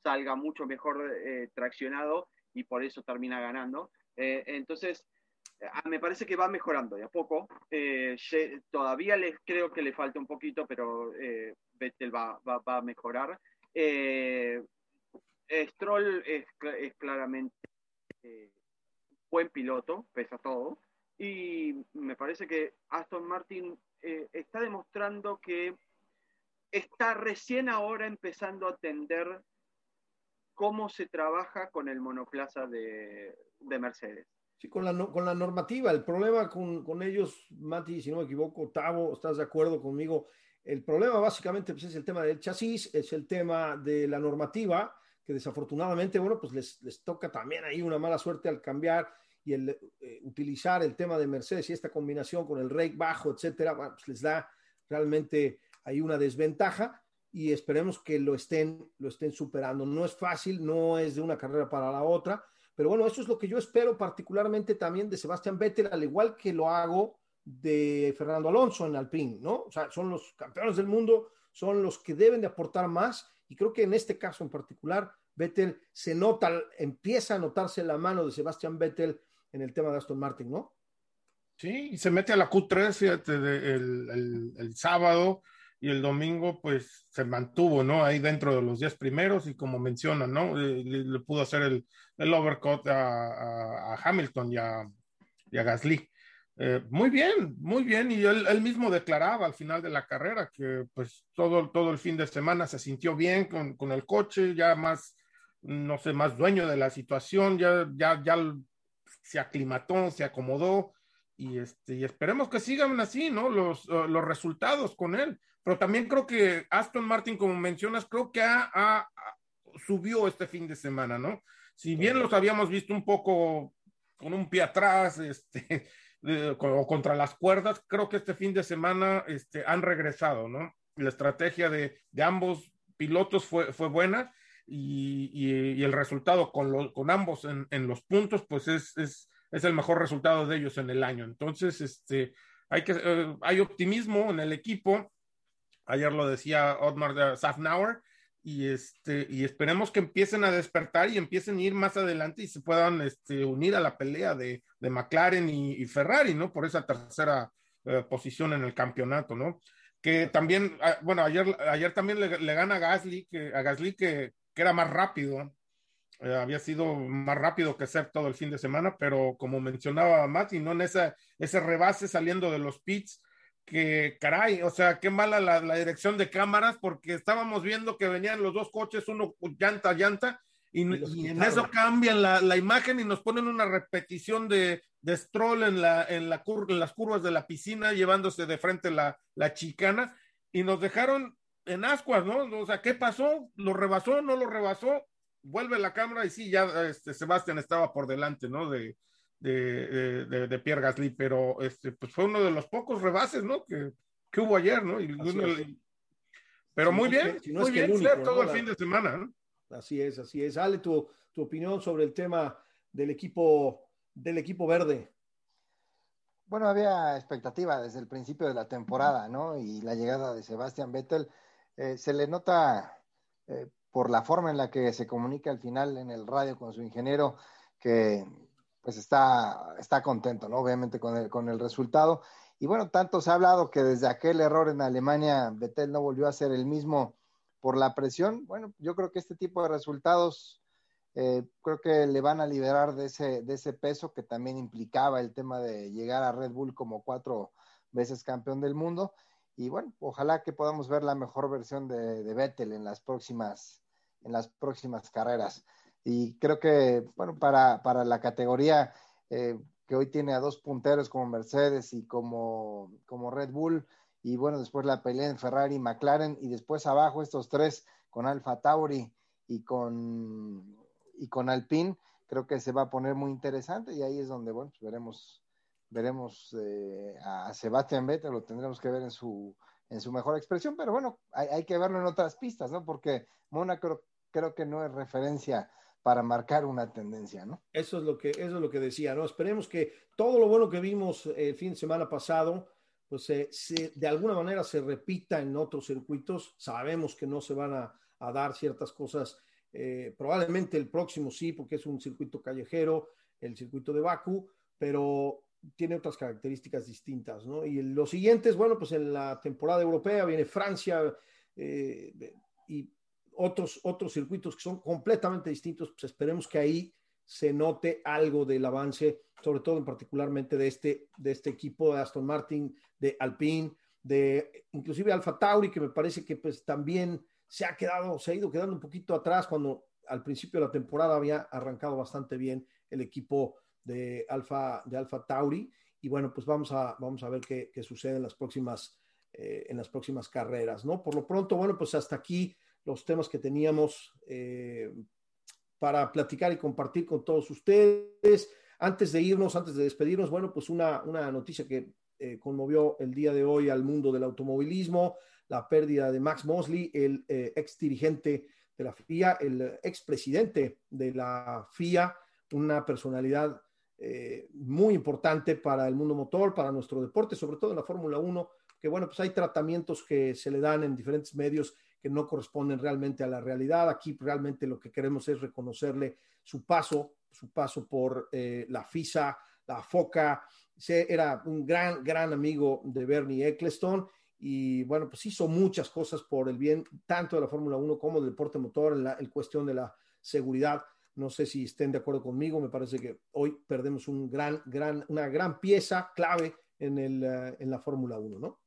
salga mucho mejor eh, traccionado y por eso termina ganando. Eh, entonces, me parece que va mejorando de a poco. Eh, todavía les creo que le falta un poquito, pero eh, Vettel va, va, a mejorar. Eh, Stroll es, es claramente buen piloto, pesa todo. Y me parece que Aston Martin está demostrando que está recién ahora empezando a atender cómo se trabaja con el monoplaza de, de Mercedes. Sí, con la, con la normativa. El problema con, con, ellos, Mati, si no me equivoco, Tavo, ¿estás de acuerdo conmigo? El problema básicamente pues, es el tema del chasis, es el tema de la normativa, que desafortunadamente, bueno, pues les, les toca también ahí una mala suerte al cambiar y el eh, utilizar el tema de Mercedes y esta combinación con el rake bajo, etcétera, bueno, pues les da realmente ahí una desventaja y esperemos que lo estén, lo estén superando. No es fácil, no es de una carrera para la otra, pero bueno, eso es lo que yo espero particularmente también de Sebastián Vettel, al igual que lo hago de Fernando Alonso en Alpine, ¿no? O sea, son los campeones del mundo, son los que deben de aportar más y creo que en este caso en particular, Vettel se nota, empieza a notarse la mano de Sebastián Vettel en el tema de Aston Martin, ¿no? Sí, y se mete a la Q3 fíjate, el, el sábado y el domingo pues se mantuvo, ¿no? Ahí dentro de los 10 primeros y como menciona, ¿no? Eh, le, pudo hacer el, el overcut a, a, Hamilton y a, y a Gasly. Eh, muy bien, muy bien. Y él, él, mismo declaraba al final de la carrera que pues todo, todo el fin de semana se sintió bien con, con el coche, ya más, no sé, más dueño de la situación, ya, ya, ya se aclimató, se acomodó y, este, y esperemos que sigan así, ¿no? Los, los resultados con él pero también creo que Aston Martin, como mencionas, creo que ha, subió este fin de semana, ¿no? Si bien los habíamos visto un poco con un pie atrás, este, o contra las cuerdas, creo que este fin de semana este, han regresado, ¿no? La estrategia de, de ambos pilotos fue, fue buena y, y, el resultado con, con ambos en, en, los puntos, pues es, es, es, el mejor resultado de ellos en el año. Entonces, este, hay, que, eh, hay optimismo en el equipo Ayer lo decía Otmar Safnauer. Y, este, y esperemos que empiecen a despertar y empiecen a ir más adelante y se puedan este, unir a la pelea de, de McLaren y, Ferrari, ¿no? Por esa tercera eh, posición en el campeonato, ¿no? Que también, ah, bueno, ayer, ayer también le, gana a Gasly, que, a Gasly que, que era más rápido, eh, había sido más rápido que ser todo el fin de semana, pero como mencionaba Mati, ¿no? En esa, ese rebase saliendo de los pits, que caray, o sea, qué mala la, dirección de cámaras porque estábamos viendo que venían los dos coches, uno llanta llanta, y, en eso cambian la, imagen y nos ponen una repetición de, de Stroll en, la, en, la en las curvas de la piscina, llevándose de frente la, la chicana, y nos dejaron en ascuas, ¿no? O sea, ¿qué pasó? ¿Lo rebasó? ¿No lo rebasó? Vuelve la cámara y sí, ya este, Sebastián estaba por delante, ¿no? De, de, de, de, Pierre Gasly, pero este, pues fue uno de los pocos rebases, ¿no? Que, que hubo ayer, ¿no? Y pero muy bien, muy bien, todo el fin de semana, ¿no? Así es, así es. Ale, tu, tu opinión sobre el tema del equipo, del equipo verde. Bueno, había expectativa desde el principio de la temporada, ¿no? Y la llegada de Sebastián Vettel eh, se le nota eh, por la forma en la que se comunica al final en el radio con su ingeniero que pues está, está contento, ¿no? Obviamente con el, con el resultado. Y bueno, tanto se ha hablado que desde aquel error en Alemania, Betel no volvió a ser el mismo por la presión. Bueno, yo creo que este tipo de resultados eh, creo que le van a liberar de ese, de ese peso que también implicaba el tema de llegar a Red Bull como cuatro veces campeón del mundo. Y bueno, ojalá que podamos ver la mejor versión de, de Vettel en las próximas, en las próximas carreras. Y creo que, bueno, para, para la categoría eh, que hoy tiene a dos punteros como Mercedes y como, como Red Bull, y bueno, después la pelea en Ferrari y McLaren, y después abajo estos tres con Alfa Tauri y con, y con Alpine, creo que se va a poner muy interesante y ahí es donde, bueno, pues veremos, veremos eh, a Sebastián Vettel, lo tendremos que ver en su, en su mejor expresión, pero bueno, hay, hay que verlo en otras pistas, ¿no? Porque Mónaco creo que no es referencia para marcar una tendencia, ¿no? Eso es lo que, eso es lo que decía, ¿no? Esperemos que todo lo bueno que vimos el fin de semana pasado, pues eh, se, de alguna manera se repita en otros circuitos. Sabemos que no se van a, a dar ciertas cosas, eh, probablemente el próximo sí, porque es un circuito callejero, el circuito de Baku, pero tiene otras características distintas, ¿no? Y los siguientes, bueno, pues en la temporada europea viene Francia eh, y otros, otros circuitos que son completamente distintos, pues esperemos que ahí se note algo del avance, sobre todo en particularmente de este, de este equipo de Aston Martin, de Alpine, de inclusive Alfa Tauri, que me parece que pues también se ha quedado, se ha ido quedando un poquito atrás cuando al principio de la temporada había arrancado bastante bien el equipo de Alfa, de Alfa Tauri. Y bueno, pues vamos a, vamos a ver qué, qué sucede en las próximas, eh, en las próximas carreras, ¿no? Por lo pronto, bueno, pues hasta aquí los temas que teníamos eh, para platicar y compartir con todos ustedes. Antes de irnos, antes de despedirnos, bueno, pues una, una noticia que eh, conmovió el día de hoy al mundo del automovilismo, la pérdida de Max Mosley, el eh, ex dirigente de la FIA, el ex presidente de la FIA, una personalidad eh, muy importante para el mundo motor, para nuestro deporte, sobre todo en la Fórmula 1, que bueno, pues hay tratamientos que se le dan en diferentes medios que no corresponden realmente a la realidad. Aquí realmente lo que queremos es reconocerle su paso, su paso por eh, la FISA, la FOCA. Era un gran, gran amigo de Bernie Eccleston y bueno, pues hizo muchas cosas por el bien tanto de la Fórmula 1 como del deporte motor en la cuestión de la seguridad. No sé si estén de acuerdo conmigo, me parece que hoy perdemos un gran, gran, una gran pieza clave en, el, uh, en la Fórmula 1, ¿no?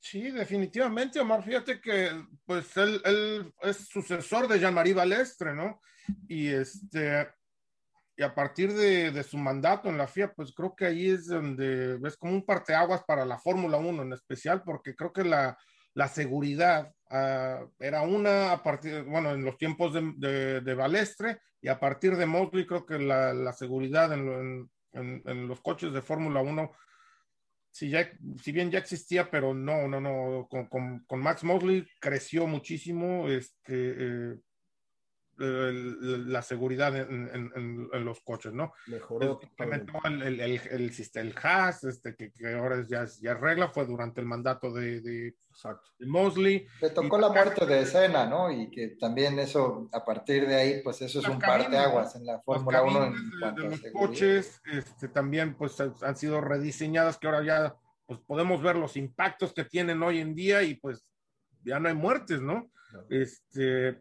Sí, definitivamente, Omar. Fíjate que pues él, es sucesor de Jean-Marie Balestre, ¿no? Y este y a partir de, su mandato en la FIA, pues creo que ahí es donde ves como un parteaguas para la Fórmula 1 en especial, porque creo que la, la seguridad uh, era una a partir, bueno, en los tiempos de, de, de, Balestre y a partir de Mosley creo que la, la seguridad en, en, en, los coches de Fórmula 1 si, ya, si bien ya existía, pero no, no, no, con, con, con Max Mosley creció muchísimo este, eh, el, la seguridad en, en, en, los coches, ¿no? Mejoró. Implementó el, el, el, el, el HAS, este, que, que ahora ya, ya regla, fue durante el mandato de, de, de Mosley. Le tocó y, la muerte de escena, ¿no? Y que también eso, a partir de ahí, pues eso es un parteaguas en la Fórmula 1. En de, de los coches, este, también pues han sido rediseñadas, que ahora ya pues podemos ver los impactos que tienen hoy en día y pues ya no hay muertes, ¿no? no. Este,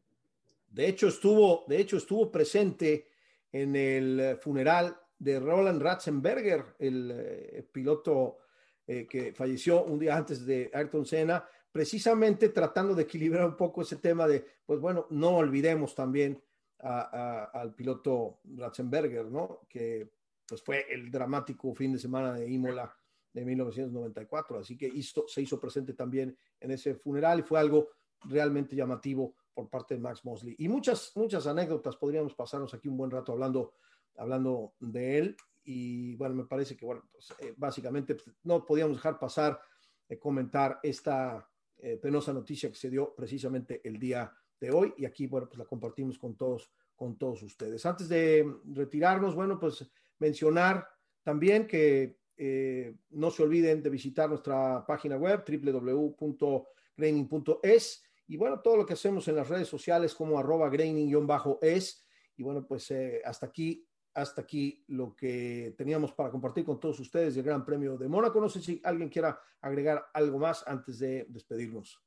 de hecho, estuvo, de hecho, estuvo presente en el funeral de Roland Ratzenberger, el eh, piloto eh, que falleció un día antes de Ayrton Senna, precisamente tratando de equilibrar un poco ese tema de, pues bueno, no olvidemos también al piloto Ratzenberger, ¿no? Que pues fue el dramático fin de semana de Imola de 1994, así que se hizo presente también en ese funeral y fue algo realmente llamativo por parte de Max Mosley. Y muchas, muchas anécdotas, podríamos pasarnos aquí un buen rato hablando, hablando de él. Y bueno, me parece que, bueno, pues, eh, básicamente pues, no podíamos dejar pasar eh, comentar esta eh, penosa noticia que se dio precisamente el día de hoy. Y aquí, bueno, pues la compartimos con todos, con todos ustedes. Antes de retirarnos, bueno, pues mencionar también que no se olviden de visitar nuestra página web www.graining.es y bueno, todo lo que hacemos en las redes sociales como arroba graining-es. Y bueno, pues eh, hasta aquí, hasta aquí lo que teníamos para compartir con todos ustedes del Gran Premio de Mónaco. No sé si alguien quiera agregar algo más antes de despedirnos.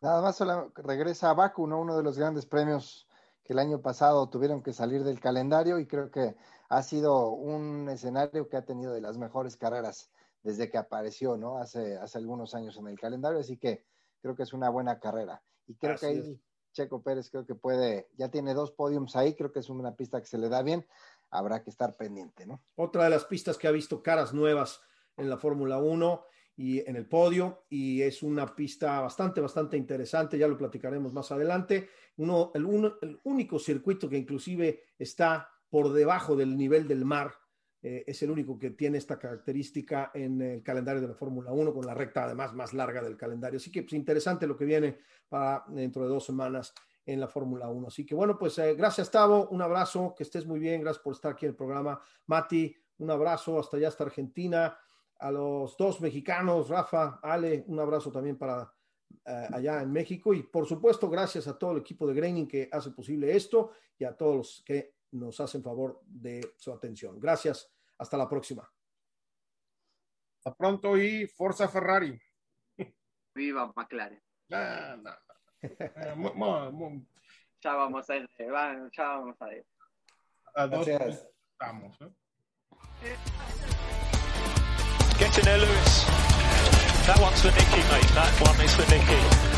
Nada más regresa a Baku, ¿no? uno de los grandes premios que el año pasado tuvieron que salir del calendario y creo que ha sido un escenario que ha tenido de las mejores carreras desde que apareció, ¿no? Hace, hace algunos años en el calendario, así que creo que es una buena carrera. Y creo así que ahí es. Checo Pérez creo que puede, ya tiene dos podiums ahí, creo que es una pista que se le da bien, habrá que estar pendiente, ¿no? Otra de las pistas que ha visto caras nuevas en la Fórmula 1 y en el podio, y es una pista bastante, bastante interesante, ya lo platicaremos más adelante. Uno, el, uno, el único circuito que inclusive está por debajo del nivel del mar eh, es el único que tiene esta característica en el calendario de la Fórmula 1, con la recta además más larga del calendario. Así que pues, interesante lo que viene para dentro de dos semanas en la Fórmula 1. Así que bueno, pues eh, gracias Tavo, un abrazo, que estés muy bien, gracias por estar aquí en el programa. Mati, un abrazo hasta allá, hasta Argentina. A los dos mexicanos, Rafa, Ale, un abrazo también para uh, allá en México. Y por supuesto, gracias a todo el equipo de Graining que hace posible esto y a todos los que nos hacen favor de su atención. Gracias. Hasta la próxima. Hasta pronto y Forza Ferrari. Viva McLaren. No, no. ya vamos a ir, ya vamos a ir. A dos vamos. ¿eh? Get in there, Lewis. That one's for Nicky, mate. That one is for Nicky.